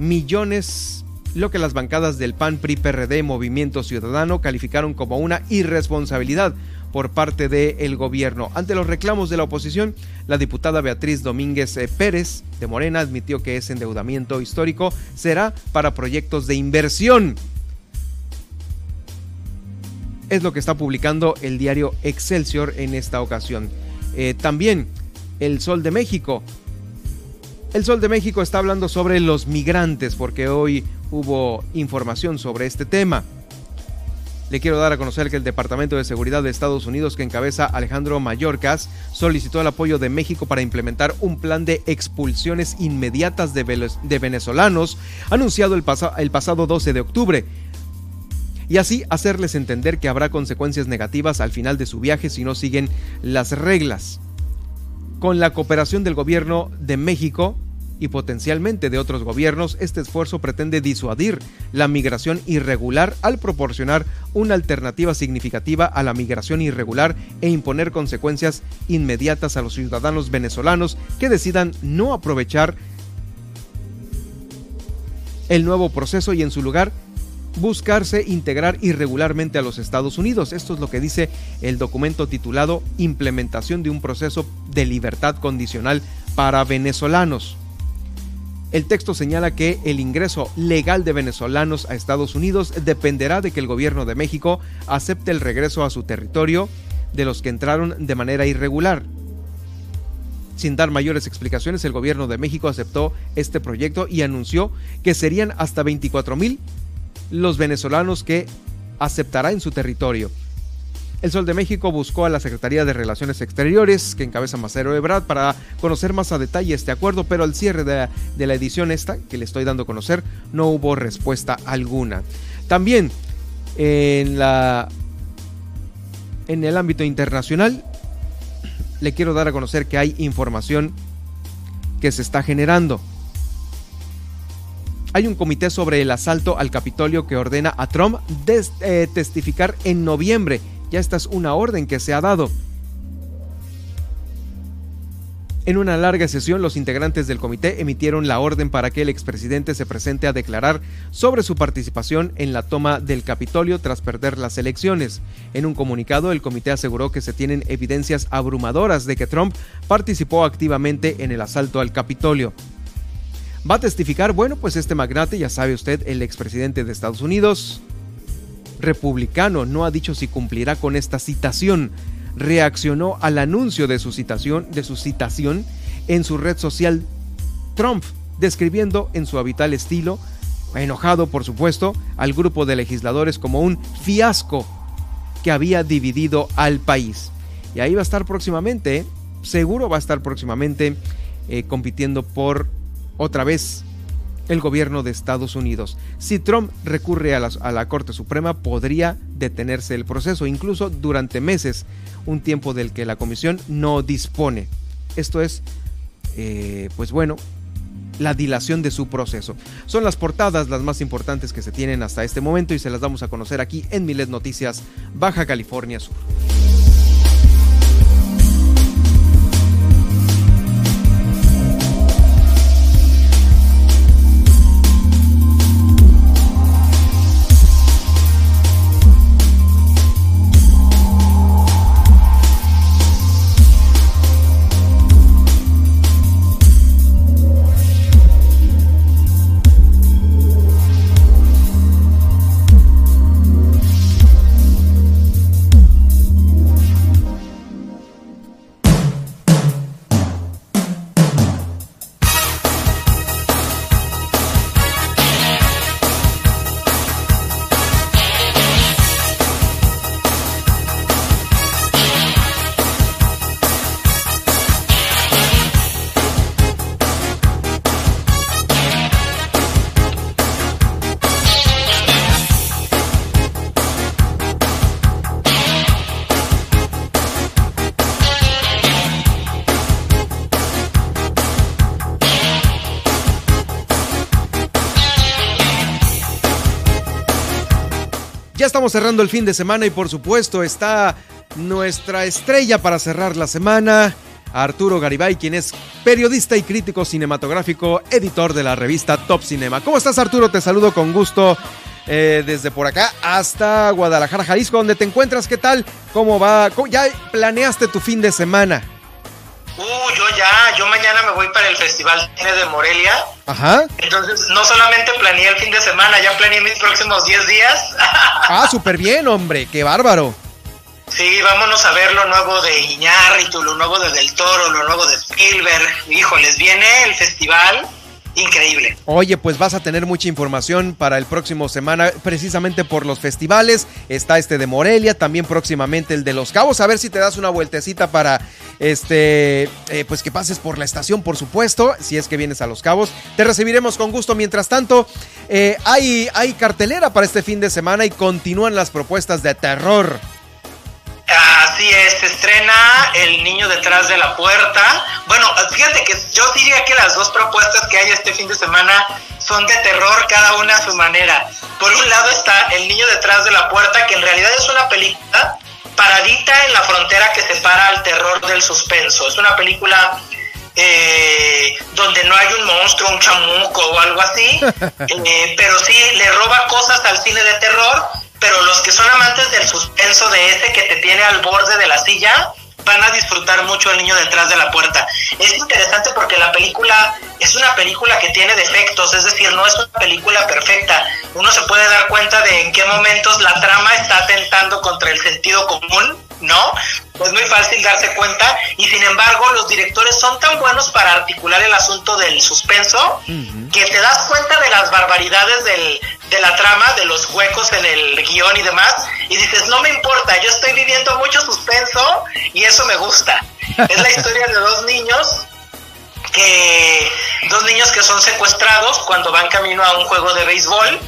millones, lo que las bancadas del PAN, PRI, PRD, Movimiento Ciudadano calificaron como una irresponsabilidad por parte del gobierno. Ante los reclamos de la oposición, la diputada Beatriz Domínguez eh, Pérez de Morena admitió que ese endeudamiento histórico será para proyectos de inversión. Es lo que está publicando el diario Excelsior en esta ocasión. Eh, también el Sol de México. El Sol de México está hablando sobre los migrantes porque hoy hubo información sobre este tema. Le quiero dar a conocer que el Departamento de Seguridad de Estados Unidos que encabeza Alejandro Mayorkas solicitó el apoyo de México para implementar un plan de expulsiones inmediatas de, venezolanos anunciado el, el pasado 12 de octubre y así hacerles entender que habrá consecuencias negativas al final de su viaje si no siguen las reglas con la cooperación del gobierno de México y potencialmente de otros gobiernos, este esfuerzo pretende disuadir la migración irregular al proporcionar una alternativa significativa a la migración irregular e imponer consecuencias inmediatas a los ciudadanos venezolanos que decidan no aprovechar el nuevo proceso y en su lugar buscarse integrar irregularmente a los Estados Unidos. Esto es lo que dice el documento titulado Implementación de un proceso de libertad condicional para venezolanos. El texto señala que el ingreso legal de venezolanos a Estados Unidos dependerá de que el gobierno de México acepte el regreso a su territorio de los que entraron de manera irregular. Sin dar mayores explicaciones, el gobierno de México aceptó este proyecto y anunció que serían hasta 24 mil los venezolanos que aceptará en su territorio. El Sol de México buscó a la Secretaría de Relaciones Exteriores, que encabeza Macero Ebrard, para conocer más a detalle este acuerdo, pero al cierre de, de, la edición esta, que le estoy dando a conocer, no hubo respuesta alguna. También en, la, en el ámbito internacional, le quiero dar a conocer que hay información que se está generando. Hay un comité sobre el asalto al Capitolio que ordena a Trump eh, testificar en noviembre. Ya esta es una orden que se ha dado. En una larga sesión, los integrantes del comité emitieron la orden para que el expresidente se presente a declarar sobre su participación en la toma del Capitolio tras perder las elecciones. En un comunicado, el comité aseguró que se tienen evidencias abrumadoras de que Trump participó activamente en el asalto al Capitolio. Va a testificar, bueno, pues este magnate, ya sabe usted, el expresidente de Estados Unidos, republicano, no ha dicho si cumplirá con esta citación. Reaccionó al anuncio de su citación, de su citación en su red social Trump, describiendo en su habitual estilo, enojado por supuesto, al grupo de legisladores como un fiasco que había dividido al país. Y ahí va a estar próximamente, seguro va a estar próximamente eh, compitiendo por otra vez el gobierno de Estados Unidos. Si Trump recurre a la, Corte Suprema, podría detenerse el proceso, incluso durante meses, un tiempo del que la comisión no dispone. Esto es, eh, pues bueno, la dilación de su proceso. Son las portadas las más importantes que se tienen hasta este momento y se las damos a conocer aquí en Milet Noticias, Baja California Sur. Cerrando el fin de semana y por supuesto está nuestra estrella para cerrar la semana, Arturo Garibay, quien es periodista y crítico cinematográfico, editor de la revista Top Cinema. ¿Cómo estás Arturo? Te saludo con gusto eh, desde por acá hasta Guadalajara, Jalisco, donde te encuentras. ¿Qué tal? ¿Cómo va? ¿Ya planeaste tu fin de semana? Uh, yo ya, yo mañana me voy para el Festival Cine de Morelia. Ajá. Entonces, no solamente planeé el fin de semana, ya planeé mis próximos 10 días. ah, súper bien, hombre, qué bárbaro. Sí, vámonos a ver lo nuevo de Iñárritu, lo nuevo de Del Toro, lo nuevo de Spielberg. Híjoles, viene el festival increíble. Oye, pues vas a tener mucha información para el próximo semana, precisamente por los festivales. Está este de Morelia, también próximamente el de Los Cabos. A ver si te das una vueltecita para este, eh, pues que pases por la estación, por supuesto, si es que vienes a Los Cabos. Te recibiremos con gusto. Mientras tanto, eh, hay, hay cartelera para este fin de semana y continúan las propuestas de terror. Así es, se estrena El niño detrás de la puerta. Bueno, fíjate que yo diría que las dos propuestas que hay este fin de semana son de terror, cada una a su manera. Por un lado está El niño detrás de la puerta, que en realidad es una película paradita en la frontera que separa al terror del suspenso. Es una película eh, donde no hay un monstruo, un chamuco o algo así, eh, pero sí le roba cosas al cine de terror pero los que son amantes del suspenso de ese que te tiene al borde de la silla, van a disfrutar mucho el niño detrás de la puerta. Es interesante porque la película es una película que tiene defectos, es decir, no es una película perfecta. Uno se puede dar cuenta de en qué momentos la trama está atentando contra el sentido común, ¿no? Es muy fácil darse cuenta y sin embargo los directores son tan buenos para articular el asunto del suspenso que te das cuenta de las barbaridades del, de la trama, de los huecos en el guion y demás, y dices, no me importa, yo estoy viviendo mucho y eso me gusta. Es la historia de dos niños que dos niños que son secuestrados cuando van camino a un juego de béisbol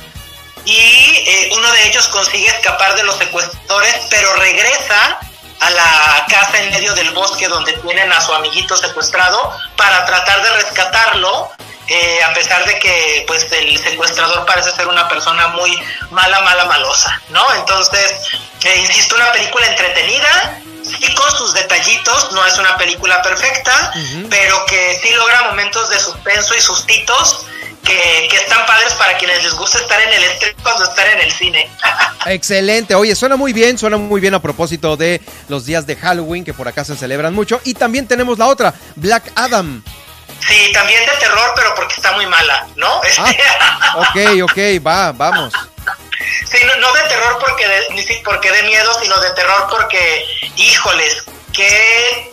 y eh, uno de ellos consigue escapar de los secuestradores, pero regresa a la casa en medio del bosque donde tienen a su amiguito secuestrado para tratar de rescatarlo eh, a pesar de que pues el secuestrador parece ser una persona muy mala, mala, malosa, ¿no? Entonces, eh, insisto, una película entretenida, y con sus detallitos, no es una película perfecta, pero que sí logra momentos de suspenso y sustitos que, que, están padres para quienes les gusta estar en el estrés cuando estar en el cine. Excelente, oye, suena muy bien, suena muy bien a propósito de los días de Halloween que por acá se celebran mucho. Y también tenemos la otra, Black Adam. Sí, también de terror, pero porque está muy mala, ¿no? Este, Ah, ok, ok, va, vamos. Sí, no, no de terror porque de, ni si- porque de miedo, sino de terror porque, híjoles, qué,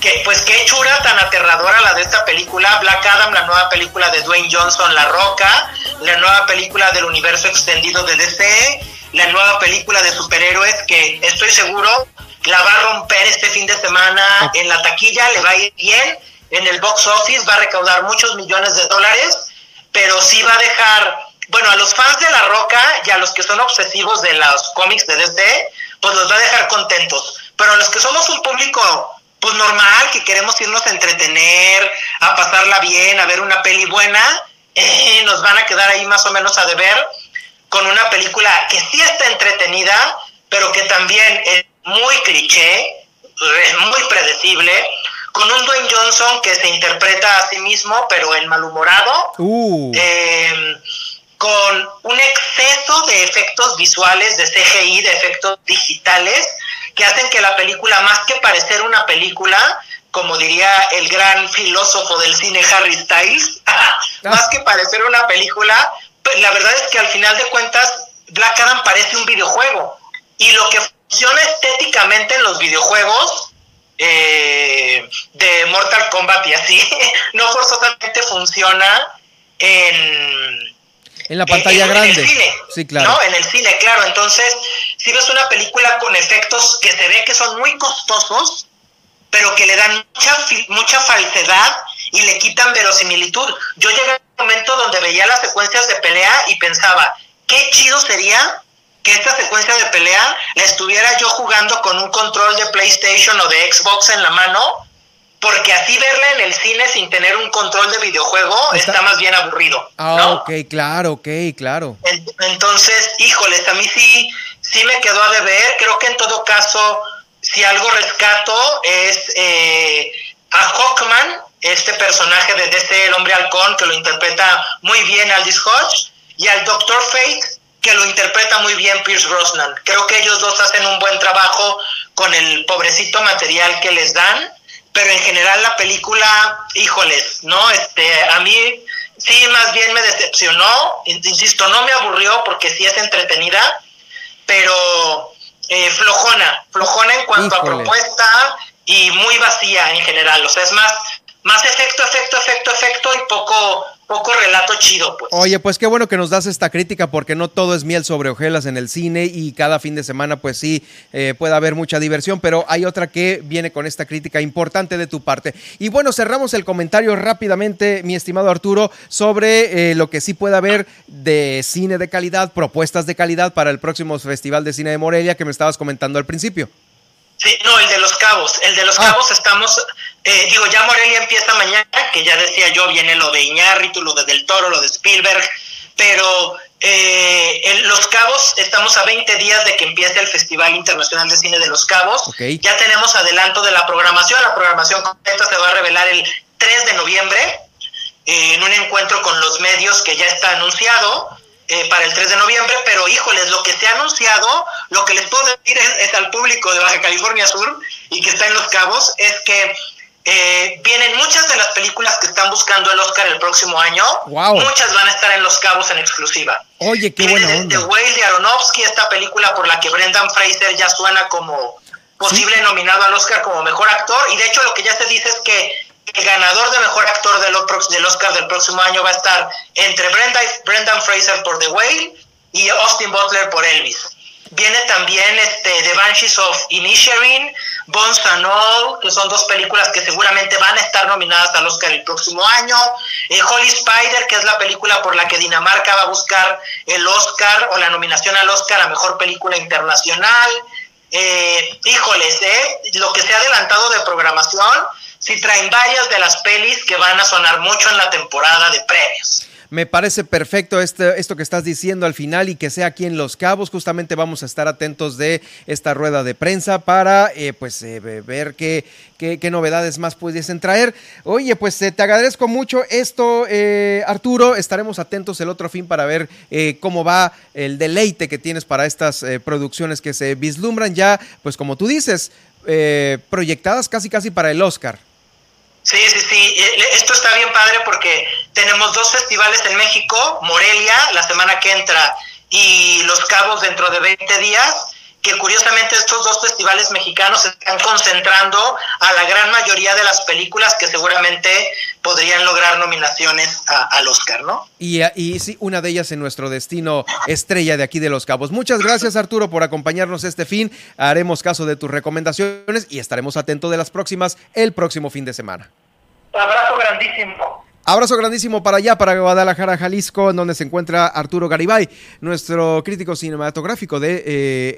qué- pues qué chura tan aterradora la de esta película, Black Adam, la nueva película de Dwayne Johnson, La Roca, la nueva película del universo extendido de DC, la nueva película de superhéroes que estoy seguro la va a romper este fin de semana en la taquilla, le va a ir bien, en el box office va a recaudar muchos millones de dólares, pero sí va a dejar, bueno, a los fans de La Roca y a los que son obsesivos de los cómics de DC, pues los va a dejar contentos. Pero a los que somos un público, pues normal, que queremos irnos a entretener, a pasarla bien, a ver una peli buena, eh, nos van a quedar ahí más o menos a deber con una película que sí está entretenida, pero que también es muy cliché, es muy predecible, con un Dwayne Johnson que se interpreta a sí mismo, pero en malhumorado, Uh, eh, con un exceso de efectos visuales, de CGI, de efectos digitales, que hacen que la película, más que parecer una película, como diría el gran filósofo del cine Harry Styles, más que parecer una película, pues, la verdad es que al final de cuentas Black Adam parece un videojuego. Y lo que funciona estéticamente en los videojuegos eh, de Mortal Kombat y así, no forzosamente funciona en, en la pantalla en- en grande. el cine, Sí, claro. ¿no? En el cine, claro. Entonces, si ves una película con efectos que se ve que son muy costosos, pero que le dan mucha, mucha falsedad y le quitan verosimilitud. Yo llegué a un momento donde veía las secuencias de pelea y pensaba, qué chido sería que esta secuencia de pelea la estuviera yo jugando con un control de PlayStation o de Xbox en la mano, porque así verla en el cine sin tener un control de videojuego Está- está, más bien aburrido. Ah, ok, claro, ok, claro. En- Entonces, híjoles, a mí sí, sí me quedó a deber. Creo que en todo caso, si algo rescato es eh, a Hawkman, este personaje de DC, el hombre halcón, que lo interpreta muy bien Aldis Hodge, y al Doctor Fate, que lo interpreta muy bien Pierce Brosnan. Creo que ellos dos hacen un buen trabajo con el pobrecito material que les dan, pero en general la película, híjoles, ¿no? Este, a mí sí más bien me decepcionó, insisto, no me aburrió porque sí es entretenida, pero eh, flojona, flojona en cuanto a propuesta y muy vacía en general, o sea, es más más efecto, efecto, efecto, efecto y poco poco relato chido, pues. Oye, pues qué bueno que nos das esta crítica porque no todo es miel sobre hojuelas en el cine y cada fin de semana pues sí eh, puede haber mucha diversión, pero hay otra que viene con esta crítica importante de tu parte. Y bueno, cerramos el comentario rápidamente, mi estimado Arturo, sobre eh, lo que sí puede haber de cine de calidad, propuestas de calidad para el próximo Festival de Cine de Morelia que me estabas comentando al principio. Sí, no, el de los cabos. El de los cabos estamos, eh, digo, ya Morelia empieza mañana, que ya decía yo, viene lo de Iñárritu, lo de Del Toro, lo de Spielberg, pero eh, en Los Cabos estamos a 20 días de que empiece el Festival Internacional de Cine de Los Cabos. Ok. Ya tenemos adelanto de la programación. La programación completa se va a revelar el 3 de noviembre eh, en un encuentro con los medios que ya está anunciado eh, para el 3 de noviembre, pero híjoles, lo que se ha anunciado, lo que les puedo decir es, es al público de Baja California Sur y que está en Los Cabos, es que eh, vienen muchas de las películas que están buscando el Oscar el próximo año, Wow. muchas van a estar en Los Cabos en exclusiva. Oye, qué Viene buena. Whale de Aronofsky, esta película por la que Brendan Fraser ya suena como posible nominado al Oscar como mejor actor. Y de hecho, lo que ya se dice es que el ganador de mejor actor del, Oscar del próximo año va a estar entre Brenda, Brendan Fraser por The Whale y Austin Butler por Elvis. Viene también este, The Banshees of Inisherin, Bones and All, que son dos películas que seguramente van a estar nominadas al Oscar el próximo año. Eh, Holy Spider, que es la película por la que Dinamarca va a buscar el Oscar o la nominación al Oscar a Mejor Película Internacional. Eh, híjoles, eh, lo que se ha adelantado de programación, si traen varias de las pelis que van a sonar mucho en la temporada de premios. Me parece perfecto este, esto que estás diciendo al final y que sea aquí en Los Cabos. Justamente vamos a estar atentos de esta rueda de prensa para eh, pues eh, ver qué, qué, novedades más pudiesen traer. Oye, pues eh, te agradezco mucho esto, Arturo. Estaremos atentos el otro fin para ver cómo va el deleite que tienes para estas producciones que se vislumbran ya, pues como tú dices, proyectadas casi casi para el Oscar. Sí, sí, sí. Esto está bien padre porque tenemos dos festivales en México, Morelia la semana que entra y Los Cabos dentro de 20 días que curiosamente estos dos festivales mexicanos están concentrando a la gran mayoría de las películas que seguramente podrían lograr nominaciones al Oscar, ¿no? Y, y sí, una de ellas en nuestro destino estrella de aquí de Los Cabos. Muchas gracias Arturo por acompañarnos este fin. Haremos caso de tus recomendaciones y estaremos atentos de las próximas el próximo fin de semana. Un abrazo grandísimo. Abrazo grandísimo para allá, para Guadalajara, Jalisco, en donde se encuentra Arturo Garibay, nuestro crítico cinematográfico de, eh,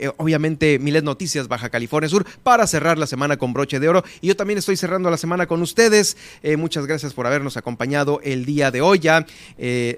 eh, obviamente, Milet Noticias, Baja California Sur, para cerrar la semana con broche de oro. Y yo también estoy cerrando la semana con ustedes. Eh, muchas gracias por habernos acompañado el día de hoy. Ya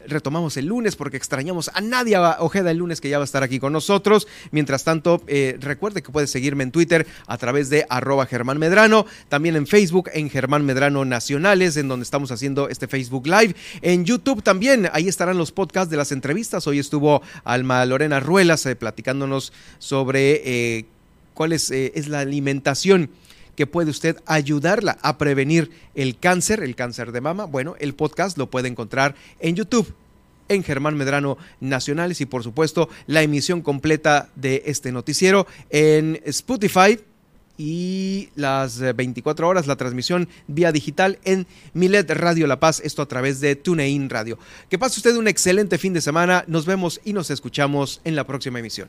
retomamos el lunes porque extrañamos a Nadia Ojeda el lunes que ya va a estar aquí con nosotros. Mientras tanto, recuerde que puede seguirme en Twitter a través de arroba Germán Medrano, también en Facebook en Germán Medrano Nacionales, en donde estamos haciendo este Facebook Facebook Live, en YouTube también. Ahí estarán los podcasts de las entrevistas. Hoy estuvo Alma Lorena Ruelas eh, platicándonos sobre eh, cuál es, eh, es la alimentación que puede usted ayudarla a prevenir el cáncer, el cáncer de mama. Bueno, el podcast lo puede encontrar en YouTube en Germán Medrano Nacionales y por supuesto la emisión completa de este noticiero en Spotify, y las 24 eh, horas la transmisión vía digital en Milet Radio La Paz, esto a través de TuneIn Radio. Que pase usted un excelente fin de semana, nos vemos y nos escuchamos en la próxima emisión.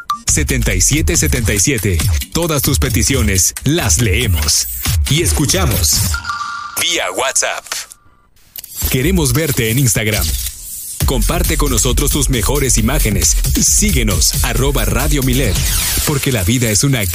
7777. Todas tus peticiones las leemos y escuchamos vía WhatsApp. Queremos verte en Instagram. Comparte con nosotros tus mejores imágenes. Síguenos, arroba Radio Milet, porque la vida es una gran